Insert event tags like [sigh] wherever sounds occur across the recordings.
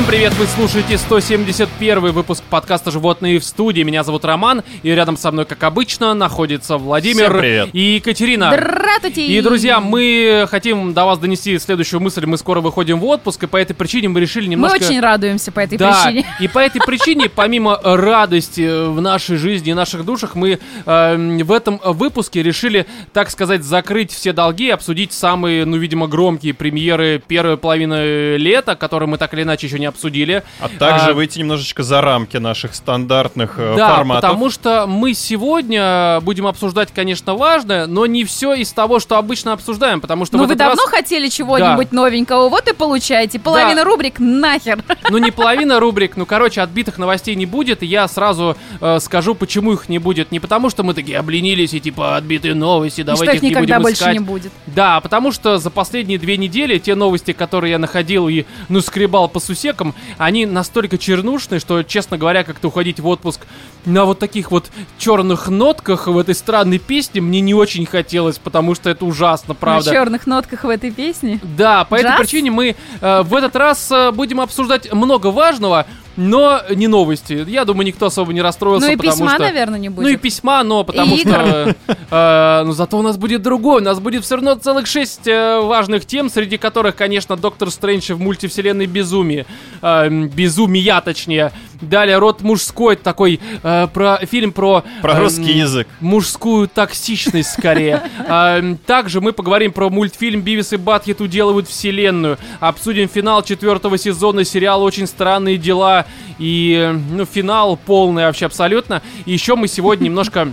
Всем привет, вы слушаете 171 выпуск подкаста «Животные в студии». Меня зовут Роман, и рядом со мной, как обычно, находится Владимир Всем привет. и Екатерина. Здравствуйте! И, друзья, мы хотим до вас донести следующую мысль. Мы скоро выходим в отпуск, и по этой причине мы решили Мы немножко... очень радуемся по этой да, причине. и по этой причине, помимо радости в нашей жизни и наших душах, мы э, в этом выпуске решили, так сказать, закрыть все долги и обсудить самые, ну, видимо, громкие премьеры первой половины лета, которые мы так или иначе еще не обсудили. А также А, выйти немножечко за рамки наших стандартных э, Да, форматов. потому что мы сегодня будем обсуждать, конечно, важное, но не все из того, что обычно обсуждаем, потому что Ну вы этот раз- давно хотели чего-нибудь новенького, вот и получаете. Половина рубрик нахер. Ну, не половина рубрик, ну, короче, отбитых новостей не будет, и я сразу э, скажу, почему их не будет. Не потому, что мы такие обленились и, типа, отбитые новости, И давайте что их их не будем больше искать. не будет. Да, а потому что за последние две недели те новости, которые я находил и, ну, скребал по сусекам, они настолько чернушные, что, честно говоря, как-то уходить в отпуск на вот таких вот черных нотках в этой странной песне мне не очень хотелось, потому что это ужасно, правда. На черных нотках в этой песне. Да, по этой Джаз? причине мы э, в этот раз э, будем обсуждать много важного, но не новости. Я думаю, никто особо не расстроился, Ну и письма, что... наверное, не будет. Ну и письма, но потому И что... э, ну зато у нас будет другой. У нас будет все равно целых шесть э, важных тем, среди которых, конечно, Доктор Стрэндж в мультивселенной безумие. Э, безумия, точнее. Далее род мужской, такой э, про фильм про... Про эм, русский язык. Мужскую токсичность, скорее. А, [laughs] Также мы поговорим про мультфильм «Бивис и Батхит уделывают вселенную». Обсудим финал четвертого сезона сериала «Очень странные дела». И, э, ну, финал полный вообще абсолютно. И еще мы сегодня [laughs] немножко...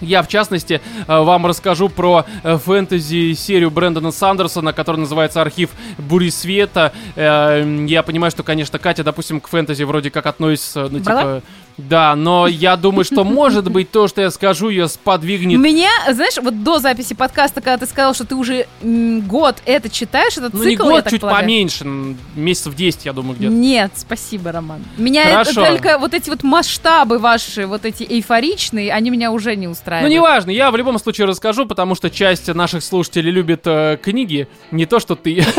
Я, в частности, э, вам расскажу про э, фэнтези-серию Брэндона Сандерсона, которая называется «Архив Бури Света». Э, Я понимаю, что, конечно, Катя, допустим, к фэнтези вроде как относится, ну, Брала? типа... Да, но я думаю, что, может быть, то, что я скажу, ее сподвигнет Меня, знаешь, вот до записи подкаста, когда ты сказал, что ты уже год это читаешь, этот Ну, не цикл, я год, так чуть полагаю? поменьше, месяцев 10, я думаю, где-то. Нет, спасибо, Роман. Меня это Хорошо. только вот эти вот масштабы ваши, вот эти эйфоричные, они меня уже не Ну, устраивают. неважно, я в любом случае расскажу, потому что часть наших слушателей любит э, книги, не то, что ты. [laughs]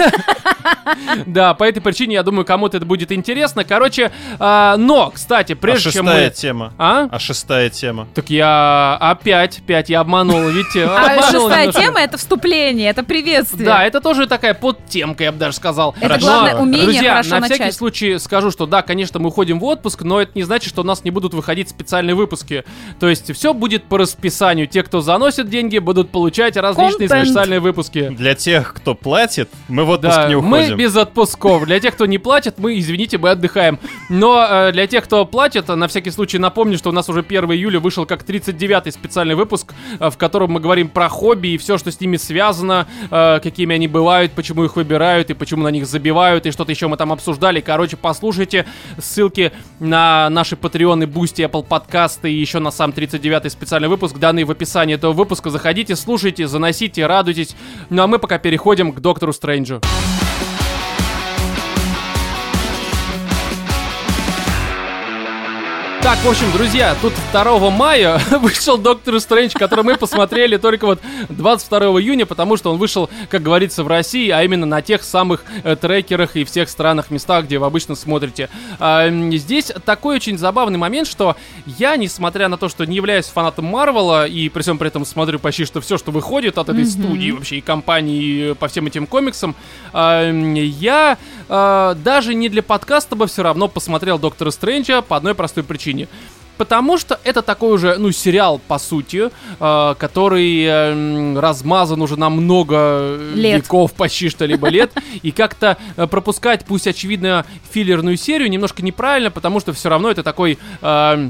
Да, по этой причине, я думаю, кому-то это будет интересно. Короче, а, но, кстати, А прежде чем шестая мы... тема. А? А шестая тема. Так я опять, опять я обманул, видите? А обманул шестая тема — это вступление, это приветствие. Да, это тоже такая подтемка, я бы даже сказал. Это главное умение Друзья, хорошо на начать. всякий случай скажу, что да, конечно, мы уходим в отпуск, но это не значит, что у нас не будут выходить специальные выпуски. То есть все будет по расписанию. Те, кто заносит деньги, будут получать различные специальные выпуски. Для тех, кто платит, мы в отпуск Да, не мы уходим. без отпусков. Для тех, кто не платит, мы, извините, мы отдыхаем. Но э, для тех, кто платит, на всякий случай напомню, что у нас уже 1 июля вышел как 39-й специальный выпуск, э, в котором мы говорим про хобби и все, что с ними связано, э, какими они бывают, почему их выбирают и почему на них забивают, и что-то еще мы там обсуждали. Короче, послушайте ссылки на наши патреоны, Boosty, Apple подкасты и еще на сам 39-й специальный выпуск, данные в описании этого выпуска. Заходите, слушайте, заносите, радуйтесь. Ну а мы пока переходим к Доктору Стрэнджу. Так, в общем, друзья, тут 2 мая [laughs] вышел Доктор Стрэндж, который мы посмотрели только вот 22 июня, потому что он вышел, как говорится, в России, а именно на тех самых э, трекерах и всех странах, местах, где вы обычно смотрите. М, здесь такой очень забавный момент, что я, несмотря на то, что не являюсь фанатом Марвела, и при всем при этом смотрю почти что все, что выходит от этой студии вообще и компании по всем этим комиксам, м, я а, даже не для подкаста бы все равно посмотрел Доктора Стрэнджа по одной простой причине. Потому что это такой уже, ну, сериал, по сути, э, который э, размазан уже на много Лет. веков, почти что либо лет. [laughs] И как-то э, пропускать, пусть очевидно, филлерную серию немножко неправильно, потому что все равно это такой... э,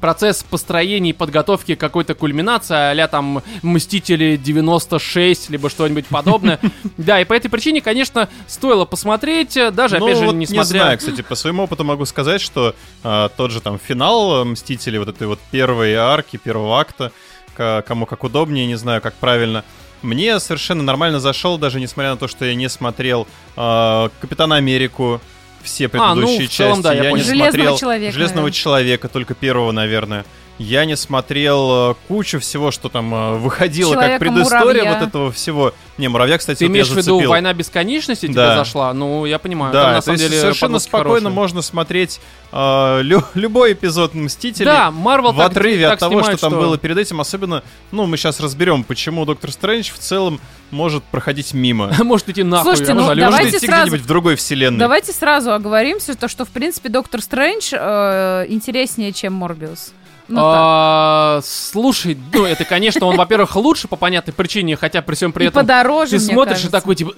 процесс построения и подготовки какой-то кульминации, а там Мстители 96, либо что-нибудь подобное. [laughs] Да, и по этой причине, конечно, стоило посмотреть, э, даже, Ну, опять же, несмотря... не знаю, кстати, по своему опыту могу сказать, что а, тот же там финал э, Мстителей, вот этой вот первой арки, первого акта, кому как удобнее, не знаю, как правильно, мне совершенно нормально зашел, даже несмотря на то, что я не смотрел а, Капитана Америку, все А, ну, предыдущие в целом, части. да, я не понял. Железного смотрел человека, Железного наверное. человека, только первого, наверное. Я не смотрел э, кучу всего, что там э, выходило как предыстория Человека-муравья. вот этого всего. Не, муравья, кстати, Ты вот имеешь в виду. «Война бесконечности» тебе Да. зашла? Ну, я понимаю. Там, Да, на то самом есть деле совершенно спокойно хорошие. можно смотреть э, лю- [laughs] любой эпизод Мстителей. Да, Марвел в так- отрыве так от того, что снимает, там что- было перед этим, особенно, ну, мы сейчас разберем, почему Доктор Стрэндж в целом может проходить мимо. [laughs] Может идти нахуй. Слушайте, ну, абсолютно. давайте Может идти сразу- где-нибудь в другой вселенной. Давайте сразу оговоримся, то, что, в принципе, Доктор Стрэндж э, интереснее, чем Морбиус. Ну. А, Слушай, ну это, конечно, он, во-первых, лучше по понятной причине, хотя при всем при И этом подороже, ты смотришь и кажется. такой, типа,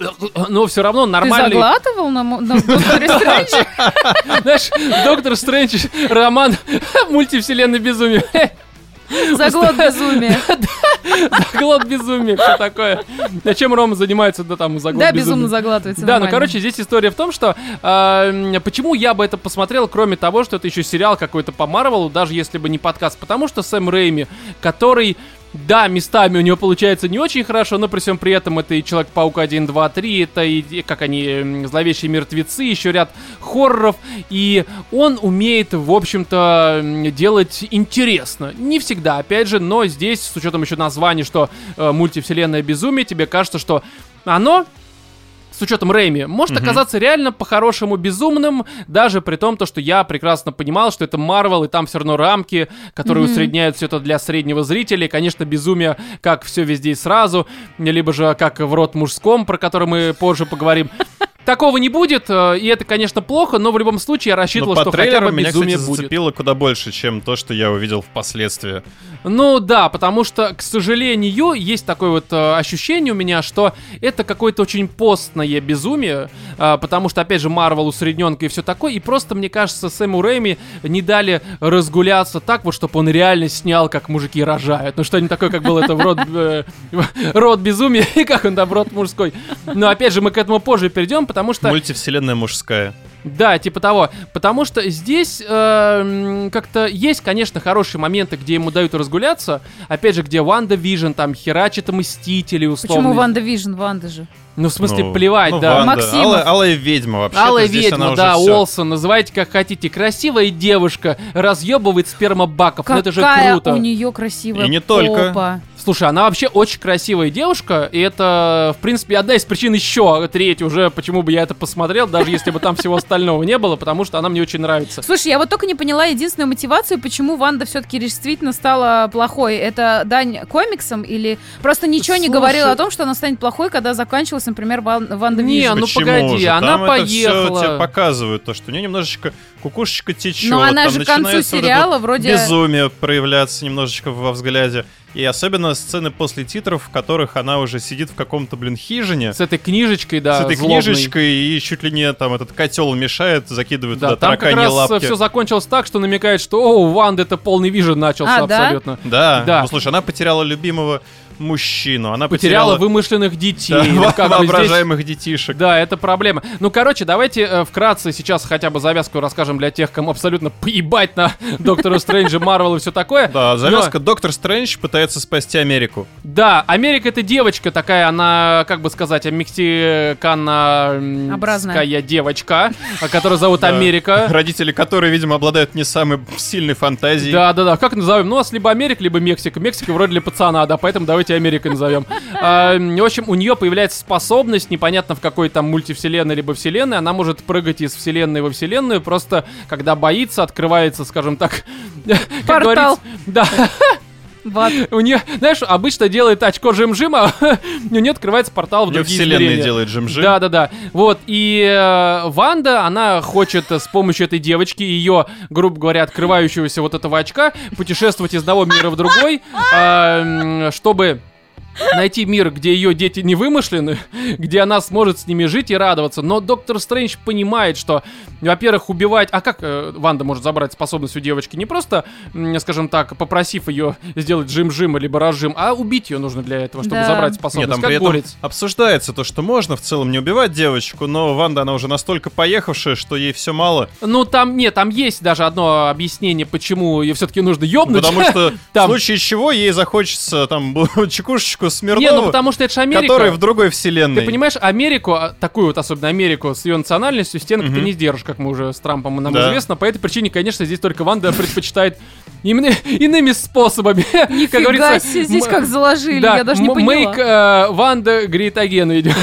но все равно Ты нормальный. заглатывал на, на Докторе Стрэнджа? Знаешь, Доктор Стрэндж, роман мультивселенной безумия. Заглот безумия. [laughs] Заглот безумия, все такое. А чем Рома занимается, да там заглот Да, безумно заглатывается. Да, ну короче, здесь история в том, что э, почему я бы это посмотрел, кроме того, что это еще сериал какой-то по Марвелу, даже если бы не подкаст, потому что Сэм Рэйми, который да, местами у него получается не очень хорошо, но при всем при этом это и Человек-паук 1, 2, 3, это и, как они, Зловещие мертвецы, еще ряд хорроров, и он умеет, в общем-то, делать интересно. Не всегда, опять же, но здесь, с учетом еще названия, что э, мультивселенная безумие, тебе кажется, что оно с учетом Рэйми, может оказаться реально по-хорошему безумным, даже при том, то, что я прекрасно понимал, что это Марвел, и там все равно рамки, которые усредняют все это для среднего зрителя. И, конечно, безумие, как все везде и сразу, либо же как в рот мужском, про который мы позже поговорим. Такого не будет, э, и это, конечно, плохо, но в любом случае я рассчитывал, Но что хотя бы меня, безумие кстати, будет. зацепило куда больше, чем то, что я увидел впоследствии. Ну да, потому что, к сожалению, есть такое вот э, ощущение у меня, что это какое-то очень постное безумие, э, потому что, опять же, Марвел усредненка и все такое, и просто, мне кажется, Сэму Рэйми не дали разгуляться так вот, чтобы он реально снял, как мужики рожают. Ну что-нибудь такое, как было это в род, э, [laughs] род безумия, и как он там, род мужской. Но, опять же, мы к этому позже перейдем, потому что... Мультивселенная мужская. Да, типа того. Потому что здесь э, как-то есть, конечно, хорошие моменты, где ему дают разгуляться. Опять же, где WandaVision там херачит Мстители условно. Почему Ванда Vision? Ванда же. Ну, в смысле, Ну, плевать, ну, да. Ванда. Максимофф. Алая, Алая ведьма вообще. Алая здесь ведьма, да. Олсен, называйте как хотите. Красивая девушка разъебывает спермобаков. Ну, это же Какая круто. у нее красивая И не только. Слушай, она вообще очень красивая девушка, и это, в принципе, одна из причин еще, третья уже, почему бы я это посмотрел, даже если бы там всего остального не было, потому что она мне очень нравится. Слушай, я вот только не поняла единственную мотивацию, почему Ванда все-таки действительно стала плохой. Это дань комиксам или просто ничего не Слушай. говорила о том, что она станет плохой, когда закончилась, например, Ван- Ванда Не, Vision? ну Почему погоди, же? она Там это всё поехала. тебе показывают, то, что у нее немножечко кукушечка течет. Но она там же к концу сериала вот вроде- Безумие проявляться немножечко во взгляде. И особенно сцены после титров, в которых она уже сидит в каком-то, блин, хижине. С этой книжечкой, да, с этой злобной. книжечкой и чуть ли не там этот котел мешает, закидывают Да, туда там как раз лапки. все закончилось так, что намекает, что о, у Ванды это полный вижен начался А, да? абсолютно. Да, Да. ну слушай, она потеряла любимого мужчину, она Потеряла потеряла, вымышленных детей. да, ну, как бы здесь- воображаемых детишек. Да, это проблема. Ну, короче, давайте э, вкратце сейчас хотя бы завязку расскажем для тех, кому абсолютно поебать на [laughs] Доктора Стрэнджа, Марвел и все такое. Да, завязка Но- Доктор Стрэндж пытается спасти Америку. Да, Америка это девочка такая, она, как бы сказать, Образная. мексиканская девочка, а, которую зовут. [laughs] Америка. Родители которой, видимо, обладают не самой сильной фантазией. Да, да, да. Как назовем? Ну, у нас либо Америка, либо Мексика. Мексика вроде для пацана, да, поэтому давайте Америкой назовем. А, в общем, у нее появляется способность, непонятно в какой там мультивселенной либо вселенной, она может прыгать из вселенной во вселенную, просто когда боится, открывается, скажем так, [laughs] Портал. Да, В ад. у нее, знаешь, обычно делает очко жим-жим, а [laughs] у нее открывается портал в другие вселенная измерения. делает жим-жим. Да, да, да. Вот, и э, Ванда, она хочет с помощью этой девочки, ее, грубо говоря, открывающегося вот этого очка, путешествовать из одного мира в другой, а, чтобы найти мир, где ее дети не вымышлены, где она сможет с ними жить и радоваться. Но доктор Стрэндж понимает, что, во-первых, убивать... А как э, Ванда может забрать способность у девочки? Не просто, скажем так, попросив ее сделать жим-жим либо разжим, а убить ее нужно для этого, чтобы Да. забрать Нет, способность. там как при этом обсуждается то, что можно в целом не убивать девочку, но Ванда, она уже настолько поехавшая, что ей все мало. Ну, там, нет, там есть даже одно объяснение, почему ее все-таки нужно ёбнуть. Потому что [laughs] в случае чего ей захочется там [laughs] чекушечку Вероничку Смирнову, Не, ну потому что это же Америка. который в другой вселенной. Ты понимаешь, Америку, а, такую вот особенно Америку с ее национальностью, стенок ты Мгм. не сдержишь, как мы уже с Трампом нам Да. известно. По этой причине, конечно, здесь только Ванда предпочитает именно [laughs] иными способами. [laughs] как Нифига говорится, себе, здесь как заложили, да, я даже не поняла. Make э, Ванда great again идет.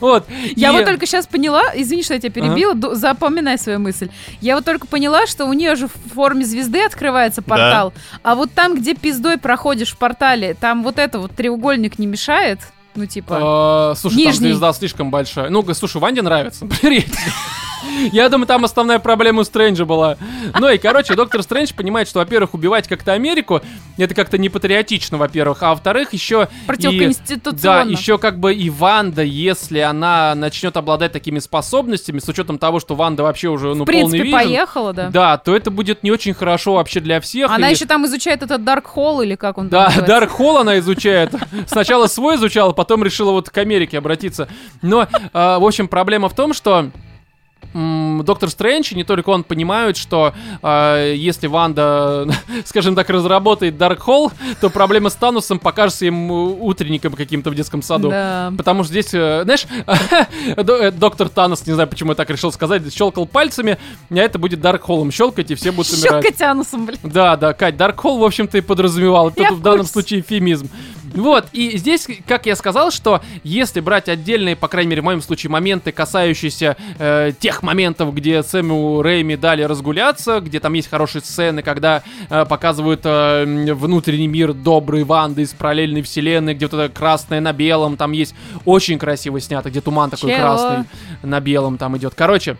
Вот. Я И- вот только сейчас поняла, извини, что я тебя перебила, запоминай свою мысль. Я вот только поняла, что у нее же в форме звезды открывается портал, а вот там, где пиздой проходишь в портале, там вот это вот треугольник не мешает? Ну, типа... Э, Слушай, там звезда слишком большая. Ну, слушай, Ванде нравится. [laughs] Я думаю, там основная проблема у Стрэнджа была. Ну и, короче, доктор Стрэндж понимает, что, во-первых, убивать как-то Америку, это как-то не патриотично, во-первых, а во-вторых, еще... Да, Противоконституционно. еще как бы и Ванда, если она начнет обладать такими способностями, с учетом того, что Ванда вообще уже, ну, в принципе, полный vision, поехала, да. да, то это будет не очень хорошо вообще для всех. Она и- еще там изучает этот Dark Hall или как он да. Дарк Холл она изучает. Сначала свой изучала, потом решила вот к Америке обратиться. Но, э, в общем, проблема в том, что Доктор Стрэндж, и не только он, понимают, что э, если Ванда, [laughs] скажем так, разработает Дарк Холл, то проблема с Танусом покажется им утренником каким-то в детском саду. Да. Потому что здесь, э, знаешь, [laughs] э, доктор Танос, не знаю, почему я так решил сказать, щелкал пальцами, а это будет Дарк Холлом щелкать, и все будут умирать. Щелкать анусом, блин. Да, да, Кать, Dark Hole, в общем-то, и подразумевал. Это в данном случае эфемизм. Вот, и здесь, как я сказал, что если брать отдельные, по крайней мере, в моем случае, моменты, касающиеся э, тех моментов, где Сэму Рэйми дали разгуляться, где там есть хорошие сцены, когда э, показывают э, внутренний мир доброй Ванды из параллельной вселенной, где вот это красное на белом, там есть очень красиво снято, где туман такой Чего? красный на белом там идет. Короче,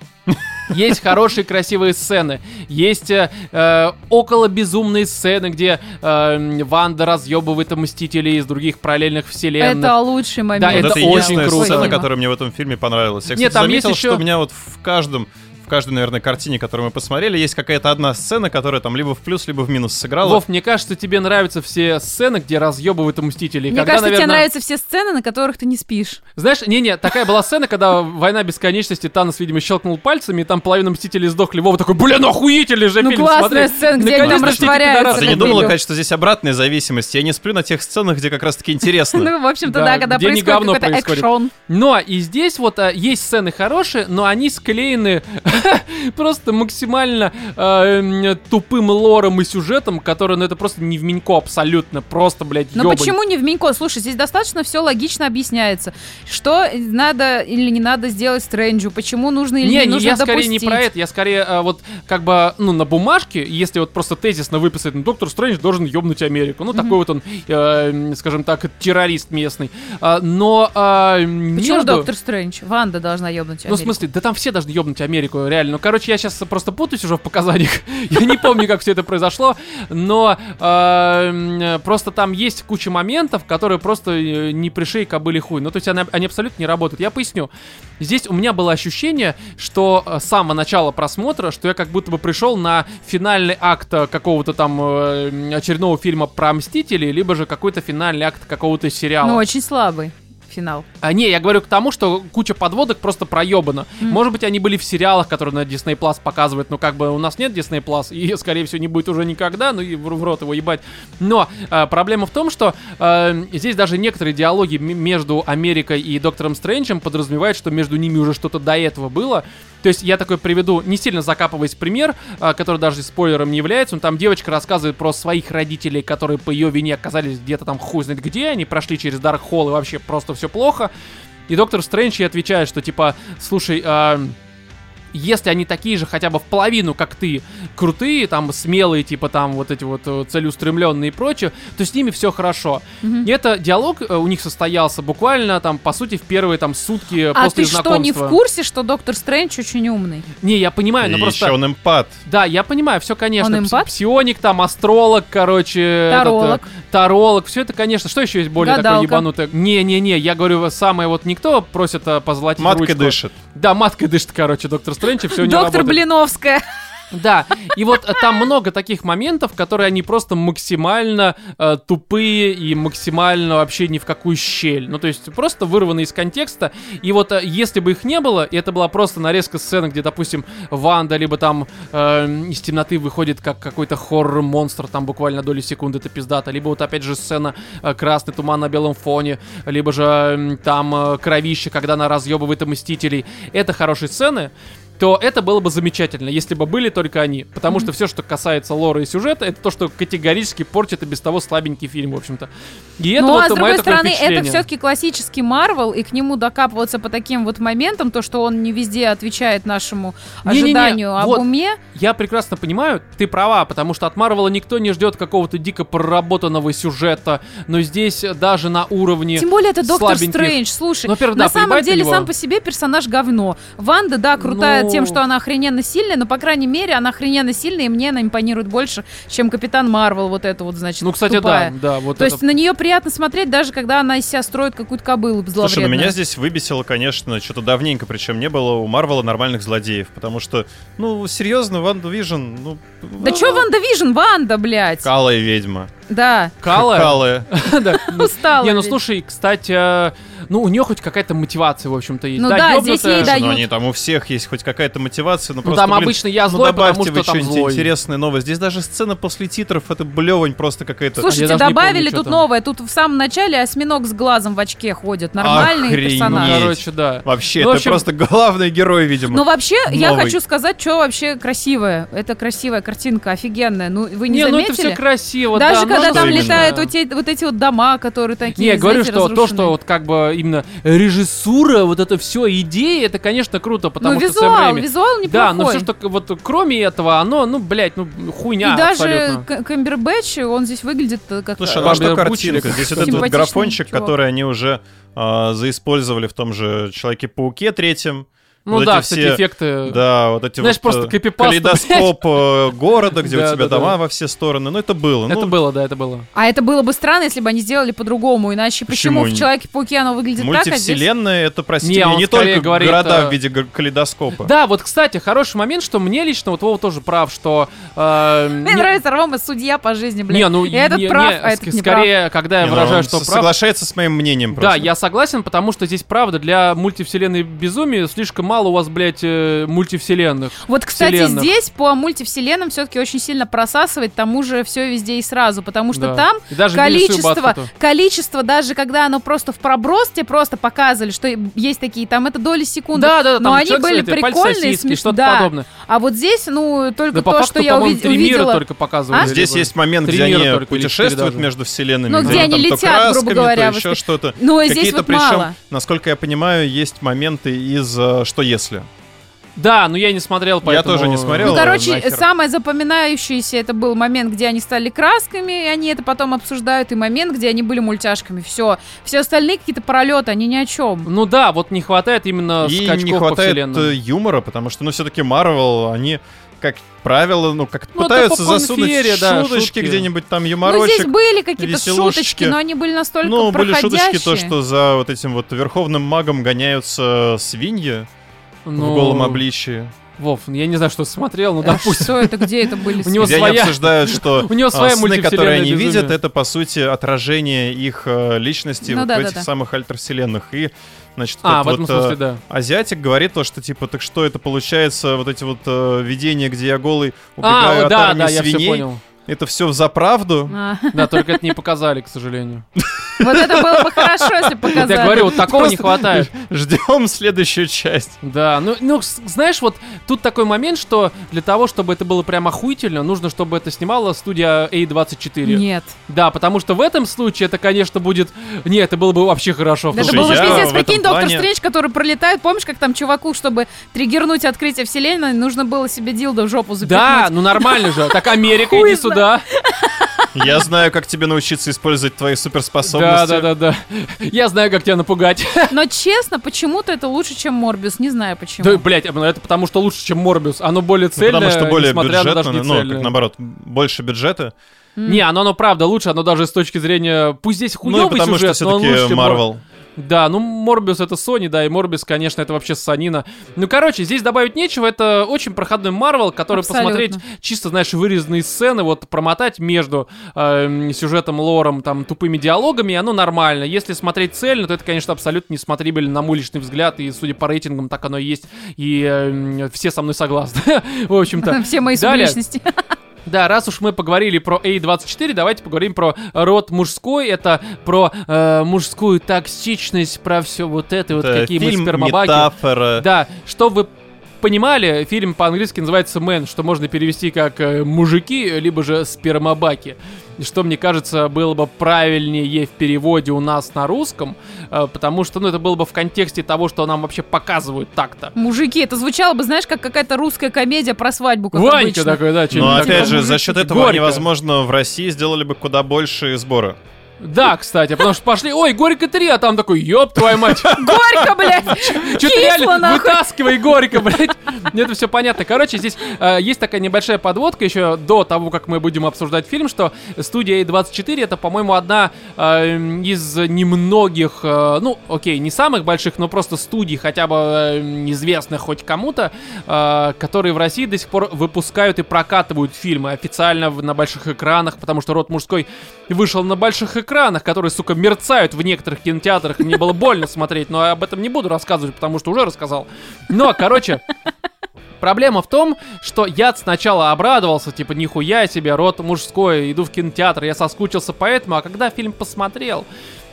есть хорошие красивые сцены, есть э, э, около безумные сцены, где э, Ванда разъебывает Мстителей из других параллельных вселенных. Это лучший момент. Да, Вот это это, очень круто. сцена, которая мне в этом фильме понравилась. Я, Нет, кстати, там есть заметил, еще- что у меня вот в каждом в каждой, наверное, картине, которую мы посмотрели, есть какая-то одна сцена, которая там либо в плюс, либо в минус сыграла. Вов, мне кажется, тебе нравятся все сцены, где разъебывают Мстителей. Мне Когда, кажется, тебе наверное, нравятся все сцены, на которых ты не спишь. Знаешь, не-не, такая была сцена, когда война бесконечности, Танос, видимо, щелкнул пальцами, и там половина Мстителей сдохли. Вова такой, блин, охуительный же Ну, фильм, классная смотри». сцена, где они там растворяются. Ты не думала. Кать, что здесь обратная зависимость? Я не сплю на тех сценах, где как раз-таки интересно. [laughs] Ну, в общем-то, Да, да, когда происходит говно какой-то происходит. экшон. Но и здесь вот а, есть сцены хорошие, но они склеены [laughs] просто максимально м, тупым лором и сюжетом, который, ну это просто не в Минько абсолютно, просто, блядь, ёбань. почему не в Минько? Слушай, здесь достаточно все логично объясняется. Что надо или не надо сделать Стрэнджу, почему нужно или Не, не, нужно я скорее допустить. не про это, я скорее а, вот как бы, ну, на бумажке, если вот просто тезисно выписать, ну, доктор Стрэндж должен ёбнуть Америку. Ну, такой вот он, э, скажем так, террорист местный. А, но а, Почему между- Доктор Стрэндж? Ванда должна ёбнуть Ну, в Америку. смысле, да там все должны ёбнуть Америку, реально. Ну, короче, я сейчас просто путаюсь уже в показаниях. [laughs] я не помню, как все это произошло. Но э, м, просто там есть куча моментов, которые просто э, не пришей кобыли хуй. Ну, то есть они, абсолютно не работают. Я поясню. Здесь у меня было ощущение, что э, с самого начала просмотра, что я как будто бы пришел на финальный акт э, какого-то там очередного фильма про Мстителей, либо же какой-то финальный акт какого-то сериала. Ну, очень слабый финал. А, не, я говорю к тому, что куча подводок просто проебана. Может быть, они были в сериалах, которые на Disney Plus показывают, но как бы у нас нет Disney Plus, и, [laughs] скорее всего, не будет уже никогда, ну и в, рот его ебать. Но а, проблема в том, что а, здесь даже некоторые диалоги между Америкой и Доктором Стрэнджем подразумевают, что между ними уже что-то до этого было. То есть я такой приведу, не сильно закапываясь пример, а, который даже спойлером не является. Но там девочка рассказывает про своих родителей, которые по ее вине оказались где-то там хуй знает где, они прошли через Дарк Холл и вообще просто все плохо. И доктор Стрэндж ей отвечает, что типа, слушай, а, если они такие же хотя бы в половину, как ты, крутые, там, смелые, типа, там, вот эти вот э, целеустремленные и прочее, то с ними все хорошо. И это диалог э, у них состоялся буквально, там, по сути, в первые, там, сутки А после ты что, знакомства. не в курсе, что Доктор Стрэндж очень умный? Не, я понимаю, но И просто... еще он эмпат. Да, я понимаю, все, конечно. Он эмпат? Псионик, там, астролог, короче. этот, э, Таролог. таролог, все это, конечно. Что еще есть более такое Гадалка. ебанутое? Не-не-не, я говорю, самое вот никто просит позолотить Маткой ручку. дышит. Да, маткой дышит, короче, доктор Стрэндж, и все не Доктор работает. Блиновская. Да, и вот там много таких моментов, которые они просто максимально э, тупые и максимально вообще ни в какую щель. Ну, то есть просто вырваны из контекста. И вот э, если бы их не было, и это была просто нарезка сцены, где, допустим, Ванда, либо там э, из темноты выходит как какой-то хоррор-монстр, там буквально доли секунды, это пиздата. Либо вот опять же сцена э, красный туман на белом фоне, либо же э, там э, кровище, когда она разъебывает и Мстителей. Это хорошие сцены то это было бы замечательно, если бы были только они. Потому что все, что касается лора и сюжета, это то, что категорически портит и без того слабенький фильм, в общем-то. И это Ну, вот а с другой стороны, это все-таки классический Марвел, и к нему докапываться по таким вот моментам, то, что он не везде отвечает нашему ожиданию об вот. уме. Я прекрасно понимаю, ты права, потому что от Марвела никто не ждет какого-то дико проработанного сюжета, но здесь даже на уровне... Тем более это Доктор. Стрэндж, слушай. Ну, во-первых, на да, самом деле него. сам по себе персонаж говно. Ванда, да, крутая Ну. Тем, что она охрененно сильная, но, по крайней мере, она охрененно сильная, и мне она импонирует больше, чем Капитан Марвел, вот это вот, значит, Ну, кстати, тупая. да, да, вот То это... есть на нее приятно смотреть, даже когда она из себя строит какую-то кобылу Слушай, ну меня здесь выбесило, конечно, что-то давненько, причем не было у Марвела нормальных злодеев, потому что, ну, серьезно, WandaVision, ну... Да чё WandaVision? Ванда, блядь. Калая ведьма. Да, Кала? Калая. [laughs] Да. устала. Не, ну слушай, кстати, э, ну у нее хоть какая-то мотивация, в общем-то, есть. Ну да, здесь ёбнутая. ей Слушай, ну дают. они там у всех есть хоть какая-то мотивация, ну, Ну просто, там блин, обычно я ну, злой, потому добавьте что вы там что-нибудь злой. интересное новое. Здесь даже сцена после титров, это блевань просто какая-то. Слушайте, Я не добавили помню, тут там. новое. Тут в самом начале осьминог с глазом в очке ходит. Нормальный Охренеть. персонаж. Короче, да. Вообще, Ну, это общем- просто главный герой, видимо. Но вообще, я Новый. хочу сказать, что вообще красивое. Это красивая картинка, офигенная. Ну, вы не, Не, ну это заметили? все красиво, Даже да, ну когда там летают вот, эти вот дома, которые такие, Не, я говорю, что то, что вот как бы именно режиссура, вот это все идеи, это, конечно, круто, потому ну, что визуал, Сэм Рэйми- визуал неплохой. Да, но все, что к- вот кроме этого, оно, ну, блядь, ну, хуйня И даже абсолютно. К- Камбербэтч, он здесь выглядит э, как... Слушай, э, ну а что картинка? Здесь вот этот вот графончик, чувак. который они уже а, заиспользовали в том же Человеке-пауке третьем. Ну вот да, эти все эффекты. Да, вот эти Знаешь, вот просто э, копипаста, калейдоскоп э, [laughs] города, где Да, у тебя да, дома да. во все стороны. Ну, это было. Это ну, было, да, это было. А это было бы странно, если бы они сделали по-другому. Иначе почему, Почему? в Человеке-пауке оно выглядит так, а здесь... Это, прости Не, только говорит, города э, в виде калейдоскопа. Да, вот, кстати, хороший момент, что мне лично, вот Вова тоже прав, что... э, Мне не- нравится Рома судья по жизни, блядь. Не, ну, И этот не- прав, не, а этот прав. скорее, когда я Не, ну, выражаю, что прав, соглашается с моим мнением Да, просто. я согласен, потому что здесь, правда, для мультивселенной безумия слишком мало у вас, блядь, э, мультивселенных. Вот, кстати, вселенных. здесь по мультивселенным все-таки очень сильно просасывает тому же все везде и сразу, потому что Да. там И даже количество, количество, даже когда оно просто в проброс, тебе просто показывали, что есть такие, там это доли секунды. Да, да, да, но там они были прикольные, смешные. что-то да. подобное. А вот здесь, ну, только Да по то, факту, что я уви- три мира увидела. только показывали. А? Здесь есть момент, Три где мира они путешествуют между вселенными. Ну, где они летят, красками, грубо говоря, то еще что-то. Ну, и здесь Какие-то, вот причем, мало. насколько я понимаю, есть моменты из э, «Что если?». Да, но я не смотрел, поэтому... тоже не смотрел. Ну, короче, нахер. самое запоминающееся это был момент, где они стали красками, и они это потом обсуждают, и момент, где они были мультяшками. Все. Все остальные какие-то пролеты, они ни о чем. Ну да, вот не хватает именно И скачков не по хватает вселенным. э, юмора, потому что, ну, все-таки Марвел, они, как правило, ну, как Ну, пытаются по засунуть конфере, да, шуточки шутки. где-нибудь там, Ну, юморочек. здесь были какие-то шуточки, но они были настолько Ну, были шуточки, то, что за вот этим вот верховным магом гоняются свиньи Ну, в голом обличии. Вов, я не знаю, что смотрел, ну А допустим. Что это, где это были? У него Где своя- они обсуждают, что [laughs] У него а, своя сны, которые они видят, это, по сути, отражение их э, личности Ну вот да, в да, этих да. самых альтервселенных. И, значит, А, в этом вот, э, смысле, да. азиатик говорит то, что, типа, так что это получается, вот эти вот э, видения, где я голый А, убегаю от да, армии да, я все свиней, понял. Это все за правду. А, Да, только это не показали, к сожалению. Вот это было бы хорошо, если показали. я говорю, вот такого не хватает. Ждем следующую часть. Да, ну, ну, знаешь, вот тут такой момент, что для того, чтобы это было прям охуительно, нужно, чтобы это снимала студия A24. Нет. Да, потому что в этом случае это, конечно, будет... Не, это было бы вообще хорошо. Да это Слушай, был бы пиздец. Прикинь, Доктор Стрэндж, который пролетает. Помнишь, как там чуваку, чтобы триггернуть открытие вселенной, нужно было себе дилдо в жопу запихнуть? Да, ну нормально же. Так, Америка, иди сюда. Я знаю, как тебе научиться использовать твои Да, суперспособности. да, да, да. Я знаю, как тебя напугать. Но честно, почему-то это лучше, чем Морбиус. Не знаю почему. Да, блядь, это потому что лучше, чем Морбиус. Оно более Ну, цельное, потому что более на бюджетно, не ну, как наоборот, больше бюджета. М. Не, оно, оно правда лучше, оно даже с точки зрения... Пусть здесь Ну, хуёвый потому сюжет, что но он все-таки Марвел. Да, ну Морбиус это Sony, да, и Морбиус, конечно, это вообще Санина. Ну, короче, здесь добавить нечего, это очень проходной Марвел, который Абсолютно. посмотреть чисто, знаешь, вырезанные сцены, вот промотать между э, сюжетом, лором, там, тупыми диалогами, оно нормально. Если смотреть цельно, то это, конечно, абсолютно несмотрибельно на мой личный взгляд, и, судя по рейтингам, так оно и есть, и э, все со мной согласны, [laughs] в общем-то. Все мои субличности. Да, раз уж мы поговорили про A24, давайте поговорим про род мужской. Это про э, мужскую токсичность, про все вот это, вот Это какие мы фильм, спермобаки. метафора. Да, что вы понимали, фильм по-английски называется «Мэн», что можно перевести как э, «мужики», либо же «спермобаки». Что, мне кажется, было бы правильнее в переводе у нас на русском, э, потому что, ну, это было бы в контексте того, что нам вообще показывают так-то. Мужики, это звучало бы, знаешь, как какая-то русская комедия про свадьбу, как Ванька обычно. такой, да, Но что-нибудь опять же, за счет этого Горько. они, возможно, в России сделали бы куда больше сбора. Да, кстати, потому что пошли, ой, Горько 3, а там такой, ёб твою мать. Горько, блядь! [laughs] Что-то Кисло, реально вытаскивай горько, блядь. Это все понятно. Короче, здесь э, есть такая небольшая подводка еще до того, как мы будем обсуждать фильм, что студия A24 это, по-моему, одна э, из немногих, э, ну, окей, не самых больших, но просто студий, хотя бы известных хоть кому-то, которые в России до сих пор выпускают и прокатывают фильмы официально на больших экранах, потому что род мужской вышел на больших экранах, которые, сука, мерцают в некоторых кинотеатрах. Мне было больно смотреть, но об этом не буду рассказывать, потому что уже рассказал. Но, короче, Проблема в том, что я сначала обрадовался, типа, нихуя себе, рот мужской, иду в кинотеатр, я соскучился по этому, а когда фильм посмотрел,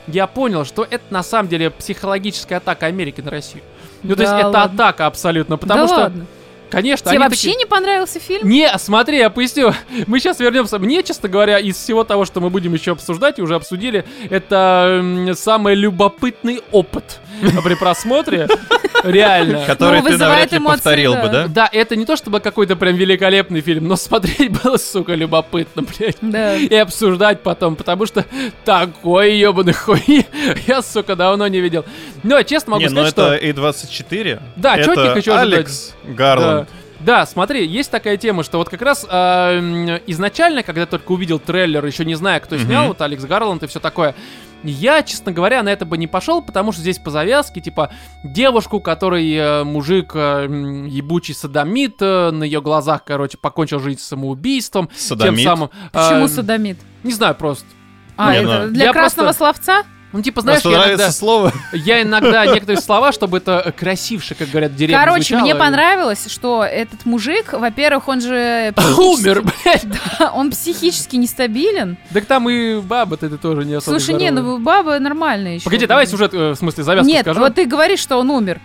я понял, что это на самом деле психологическая атака Америки на Россию. Ну, то есть Да это ладно. атака абсолютно, потому да что, ладно. Конечно, Тебе вообще такие- не понравился фильм? не, смотри, я поясню. [laughs] Мы сейчас вернемся. Мне, честно говоря, из всего того, что мы будем еще обсуждать и уже обсудили, это самый любопытный опыт [laughs] при просмотре. Реально. Который Ну, ты навряд ли повторил бы, да? Да, это не то чтобы какой-то прям великолепный фильм, но смотреть было, сука, любопытно, блядь. Да. И обсуждать потом, потому что такой ебаный хуй я, сука, давно не видел. Но, честно могу Не, ну сказать, что... это A24. Да, это чётненько, чё ожидать. Алекс Гарланд. Да. Да, смотри, есть такая тема, что вот как раз а, м, изначально, когда я только увидел трейлер, еще не зная, кто Мгм. снял, вот Алекс Гарланд и все такое, я, честно говоря, на это бы не пошел, потому что здесь по завязке, типа, девушку, который э, мужик э, ебучий садомит, э, на ее глазах, короче, покончил жизнь самоубийством. Садомит. Тем самым... Почему э, садомит? Не знаю, просто. А, Не, это ну, для я красного просто- словца? Ну, типа, знаешь, Просто я нравится иногда, слово. я иногда некоторые слова, чтобы это красивше, как говорят, в деревне Короче, звучало. мне понравилось, что этот мужик, во-первых, он же... [laughs] Умер, [laughs] блядь. психически- Он психически нестабилен. Так там и баба-то это тоже не особо Слушай, не, здоровая. ну баба нормальная еще. Погоди, давай сюжет, э, в смысле, завязку Нет, скажу. вот ты говоришь, что он умер.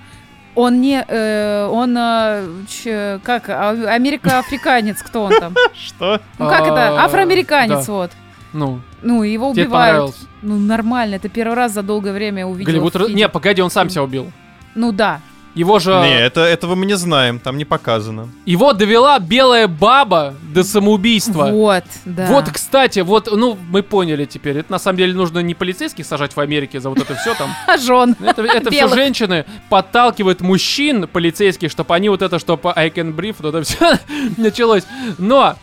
Он не... э, он... э, ч- как? а- Америка-африканец, кто он там? [laughs] Что? Ну как это? А, Афроамериканец, да. вот. Ну, Ну, его тебе убивают. понравилось. Ну, нормально, это первый раз за долгое время я увидела. Голливуд... в фильме. Не, погоди, он сам себя убил. Ну да. Его же... Не, это, этого мы не знаем, там не показано. Его довела белая баба до самоубийства. Вот, да. Вот, кстати, вот, ну, мы поняли теперь. Это на самом деле нужно не полицейских сажать в Америке за вот это все там. [laughs] А жен. Это, это все Белых. женщины подталкивают мужчин полицейских, чтобы они вот это, чтобы I can breathe, вот это все [laughs] началось. Но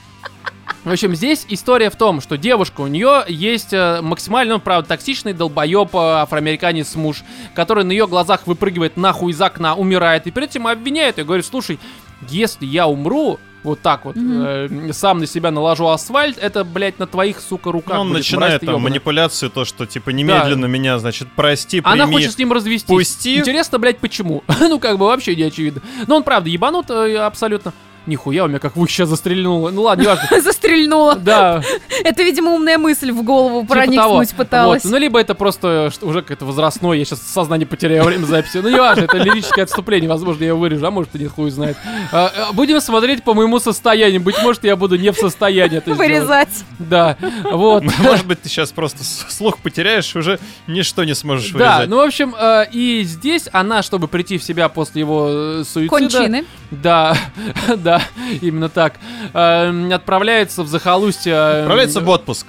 в общем, здесь история в том, что девушка, у нее есть э, максимально, ну, правда, токсичный долбоеб, э, афроамериканец муж, который на ее глазах выпрыгивает нахуй из окна, умирает, и перед этим обвиняет ее, говорит, слушай, если я умру, вот так вот, э, сам на себя наложу асфальт, это, блядь, на твоих, сука, руках Ну, он будет, начинает там ёбаная». манипуляцию, то, что типа немедленно меня, значит, прости, прими. Она хочет с ним развестись. пусти. Интересно, блядь, почему? [laughs] ну, как бы вообще не очевидно. Но он, правда, ебанут э, абсолютно. Нихуя, у меня как сейчас застрельнуло. Ну ладно, неважно. [laughs] Застрельнула. Да, Это, видимо, умная мысль в голову типа проникнуть пыталась. Ну, либо это просто уже какое-то возрастное, я сейчас сознание потеряю во время записи. Ну, неважно, это лирическое отступление, возможно, я его вырежу, а может, и не хуй знает. А, а, Будем смотреть по моему состоянию. Быть может, я буду не в состоянии это. Вырезать. Да, вот. [laughs] Может быть, ты сейчас просто слух потеряешь, и уже ничто не сможешь Да, вырезать. ну, в общем, э, и здесь она, чтобы прийти в себя после его э, суицида... Кончины. Да, [laughs] да, [laughs] именно так. Эм, отправляется в захолустье. эм, Отправляется в отпуск.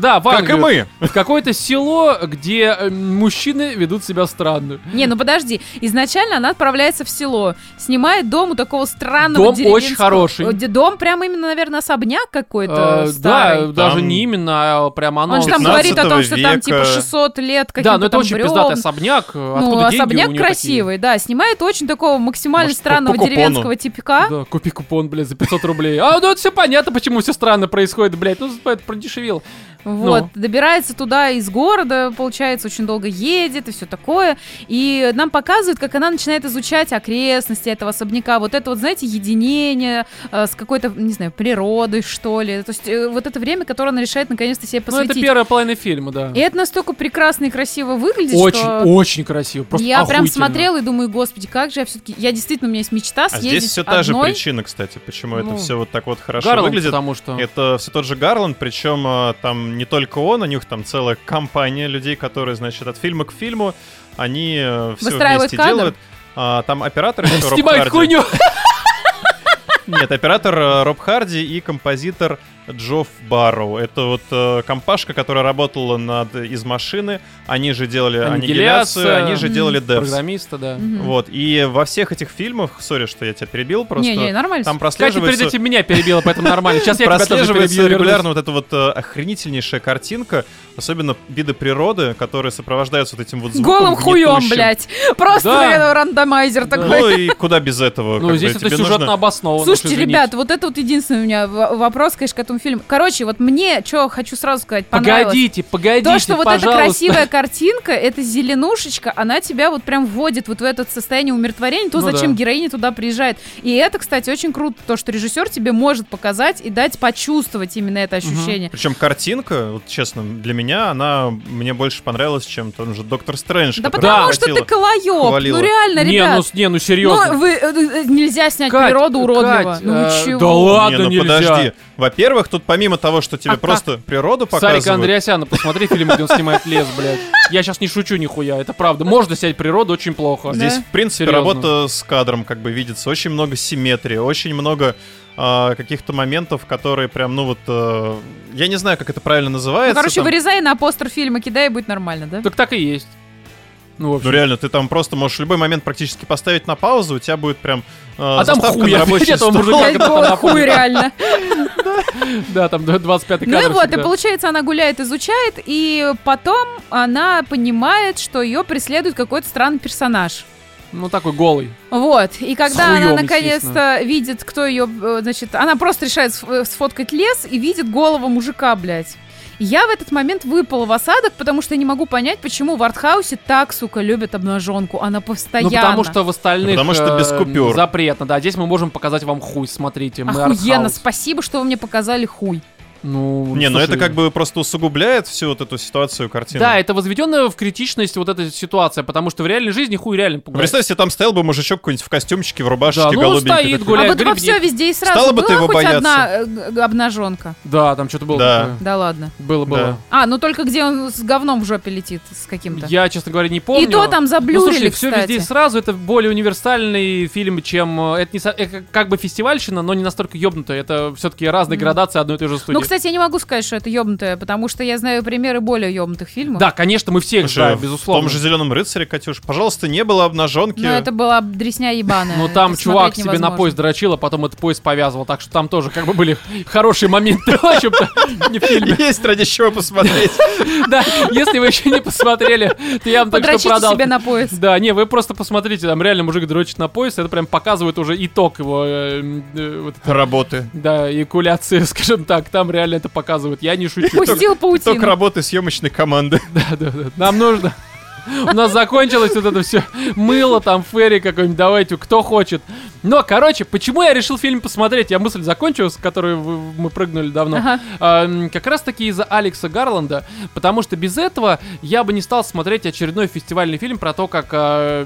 Да, в Как и Англию. мы. В какое-то село, где э, мужчины ведут себя странно. Не, ну подожди. Изначально она отправляется в село, снимает дом у такого странного Дом очень хороший. Дом прям именно, наверное, особняк какой-то Э, да, даже не именно, а прям оно... Он же там 15 говорит о том, что там типа века. 600 лет каких-то Да, но это очень пиздатый особняк. Ну, особняк красивый, да. Снимает очень такого максимально странного деревенского типика. Да, купи купон, блядь, за 500 рублей. А, ну это все понятно, почему все странно происходит, блядь. Ну, это продешевил. Вот, добирается туда из города, получается, очень долго едет и все такое. И нам показывают, как она начинает изучать окрестности этого особняка. Вот это вот, знаете, единение э, с какой-то, не знаю, природой, что ли. То есть э, вот это время, которое она решает наконец-то себе Ну, это посвятить. первая половина фильма, да. И это настолько прекрасно и красиво выглядит, Очень, что... очень красиво. Просто я прям охуительно. смотрела и думаю, господи, как же я все-таки... Я действительно, у меня есть мечта А съездить здесь все та же одной. причина, кстати, почему Ну, это все вот так вот хорошо Гарланд, выглядит. потому что... Это все тот же Гарланд, причем а, не только он, у них там целая компания людей, которые, значит, от фильма к фильму, они все Выстраивают вместе кадр? делают. А, там оператор [laughs] Снимает Харди. хуйню. [laughs] Нет, оператор э, Роб Харди и композитор Джофф Барроу. Это вот э, компашка, которая работала над «Из машины». Они же делали аннигиляцию, они же делали «Девс». Программиста, да. Вот, и во всех этих фильмах, сори, что я тебя перебил, просто Не-не, нормально. там Катя перед прослеживается... этим меня перебила, поэтому нормально. Сейчас я прослеживается регулярно вот эта вот э, охренительнейшая картинка, особенно виды природы, которые сопровождаются вот этим вот звуком Голым хуем, блядь. Просто Да. рандомайзер такой. Ну и куда без этого? Ну, здесь это сюжетно обосновано. Слушайте, ребят, вот это вот единственный у меня вопрос, конечно, этому фильму. Короче, вот мне, что хочу сразу сказать, понравилось. Погодите, погодите, То, что вот эта пожалуйста. красивая картинка, эта зеленушечка, она тебя вот прям вводит вот в это состояние умиротворения, то, Ну зачем да. героиня туда приезжает. И это, кстати, очень круто, то, что режиссер тебе может показать и дать почувствовать именно это ощущение. Причем картинка, вот честно, для меня она мне больше понравилась, чем тот же Доктор Стрэндж. Да потому что хватило. ты колоеб. Ну реально, Не, ребят. ну, не, ну серьезно. Ну, вы, э, э, нельзя снять Кать, природу уродливо. Кать, ну чего? да ладно, Не, ну нельзя. подожди. Во-первых, тут помимо того, что тебе А просто природу Сарика показывают, Андреасяна, посмотри фильм, где он снимает лес, блядь. Я сейчас не шучу нихуя, это правда. Можно снять природу очень плохо. Да. Здесь, в принципе, Серьезно. работа с кадром как бы видится. Очень много симметрии, очень много а, каких-то моментов, которые прям, ну вот... э, я не знаю, как это правильно Ну, называется. короче, там. вырезай на постер фильма, кидай, и будет нормально, да? Так так и есть. Ну, в общем. Ну реально, ты там просто можешь в любой момент практически поставить на паузу, у тебя будет прям э, А там хуй, на рабочий стол. мужика хуй реально. [laughs] Да, там 25-й Ну и вот, и получается, она гуляет, изучает, и потом она понимает, что ее преследует какой-то странный персонаж. Ну, такой голый. Вот, и когда хуём, она наконец-то видит, кто ее, э, значит, она просто решает э, сфоткать лес и видит голову мужика, блядь. Я в этот момент выпала в осадок, потому что я не могу понять, почему в артхаусе так, сука, любят обнаженку. Она постоянно. Ну, потому что в остальных Ну, потому что без э, купюр. запретно, да. Здесь мы можем показать вам хуй, смотрите. Мы Охуенно, артхаус. спасибо, что вы мне показали хуй. Ну, Не, ну слушай, это как бы просто усугубляет всю вот эту ситуацию картины. Да, это возведенная в критичность вот эта ситуация, потому что в реальной жизни хуй реально Ну, пугает. Представь себе, там стоял бы мужичок какой-нибудь в костюмчике, в рубашечке Да, ну, голубенькой. стоит, такой. гуляет. а вот во грибник. все везде и сразу Стала бы ты его хоть бояться? одна э, обнаженка? Да, там что-то было Да. такое. Да ладно. Было, было. Да. А, ну только где он с говном в жопе летит с каким-то. Я, честно говоря, не помню. И то там Ну, заблюрили, слушай, все кстати. везде и сразу, это более универсальный фильм, чем... э, Это не со- это как бы фестивальщина, но не настолько ёбнутая. Это все-таки разные Мгм. градации одной и той же студии. Ну, кстати, я не могу сказать, что это ёбнутое, потому что я знаю примеры более ёбнутых фильмов. Да, конечно, мы все Слушай, В безусловно. том же Зеленом рыцаре, Катюш, пожалуйста, не было обнаженки. Но это была дресня ебаная. Ну там чувак себе на поезд дрочил, а потом этот поезд повязывал, так что там тоже как бы были хорошие моменты, [laughs] в общем-то, не в фильме. Есть ради чего посмотреть. [laughs] Да, если вы еще не посмотрели, то я вам только что продал. себе на пояс. Да, не, вы просто посмотрите, там реально мужик дрочит на пояс, это прям показывает уже итог его, э, э, Работы. да, экуляции, [laughs] скажем так, там реально это показывает, я не шучу. Пустил Итог паутину. работы съемочной команды. Да, да, да, нам нужно... У нас закончилось вот это все мыло, там, ферри какой-нибудь, давайте, кто хочет. Но, короче, почему я решил фильм посмотреть? Я мысль закончил, с которой вы- мы прыгнули давно. Ага. А, как раз таки из-за Алекса Гарланда, потому что без этого я бы не стал смотреть очередной фестивальный фильм про то, как а,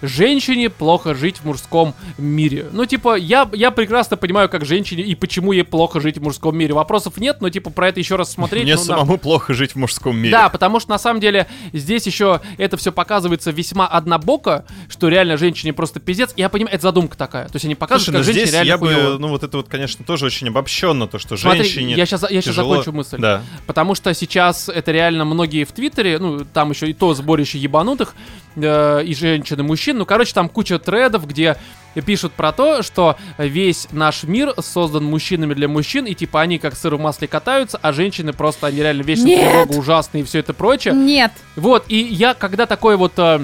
женщине плохо жить в мужском мире. Ну, типа, я, я прекрасно понимаю, как женщине и почему ей плохо жить в мужском мире. Вопросов нет, но, типа, про это еще раз смотреть. Мне ну, самому плохо жить в мужском мире. Да, потому что на самом деле здесь еще это все показывается весьма однобоко, что реально женщине просто пиздец. Я понимаю, это задумка такая. То есть они показывают, Слушай, ну как женщине здесь реально я бы, хуёво. ну вот это вот, конечно, тоже очень обобщенно, то, что Смотри, женщине я сейчас, я сейчас тяжело. закончу мысль. Да. Потому что сейчас это реально многие в Твиттере, ну, там еще и то сборище ебанутых, э, и женщин, и мужчин. Ну, короче, там куча тредов, где пишут про то, что весь наш мир создан мужчинами для мужчин, и типа они как сыр в масле катаются, а женщины просто, они реально вечно ужасные и все это прочее. Нет. Вот, и я когда такое вот... э,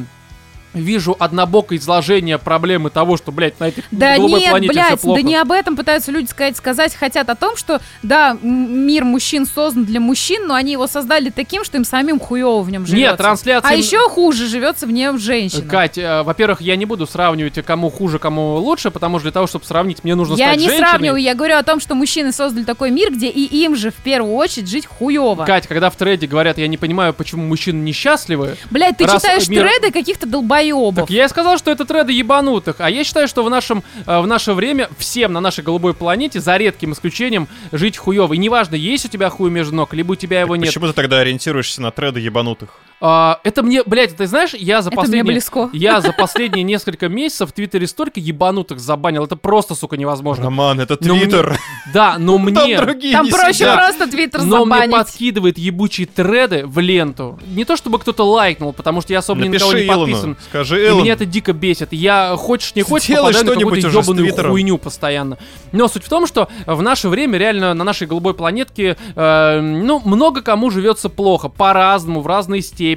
Вижу однобокое изложение проблемы того, что, блядь, на этой Да голубой нет, планете все блядь, плохо. да не об этом пытаются люди сказать. Сказать хотят о том, что, да, мир мужчин создан для мужчин, но они его создали таким, что им самим хуево в нем живется. Нет, трансляция... А еще хуже живется в нем женщина. Кать, э, во-первых, я не буду сравнивать, э, кому хуже, кому лучше, потому что для того, чтобы сравнить, мне нужно Я стать не женщиной. сравниваю, я говорю о том, что мужчины создали такой мир, где и им же в первую очередь жить хуево. Кать, когда в трейде говорят, я не понимаю, почему мужчины несчастливы, Блядь, ты читаешь мир- треды каких-то долбоебов. Так я и сказал, что это треды ебанутых. А я считаю, что в, нашем, э, в наше время всем на нашей голубой планете, за редким исключением, жить хуево. И неважно, есть у тебя хуй между ног, либо у тебя его нет. Почему ты тогда ориентируешься на треды ебанутых? А, это мне, блядь, ты знаешь, я за Это мне последние... близко. [laughs] Я за последние несколько месяцев в Твиттере столько ебанутых забанил. Это просто, сука, невозможно. Роман, это мне- Твиттер. [laughs] Да, но Там мне... другие Там проще просто твиттер Но мне забанить. подкидывает ебучие треды в ленту. Не то чтобы кто-то лайкнул, потому что я особо ни на кого не подписан. Илону. Скажи И меня это дико бесит. Я, хочешь не хочешь, Сделай попадаю на что-нибудь какую-то ебаную хуйню постоянно. Но суть в том, что в наше время реально на нашей голубой планетке, э, ну, много кому живется плохо. По-разному, в разной степени.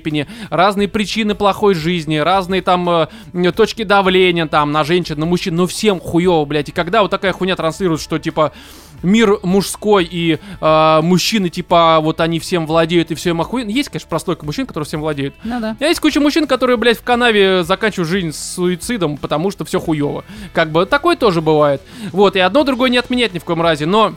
Разные причины плохой жизни, разные там э, точки давления там на женщин, на мужчин. Но всем хуево, блядь. И когда вот такая хуйня транслирует, что типа мир мужской и э, мужчины, типа, вот они всем владеют и все им охуенно. Есть, конечно, прослойка мужчин, которые всем владеют. Ну да. А есть куча мужчин, которые, блядь, в канаве заканчивают жизнь с суицидом, потому что все хуево. Как бы такое тоже бывает. Вот, и одно другое не отменять ни в коем разе, но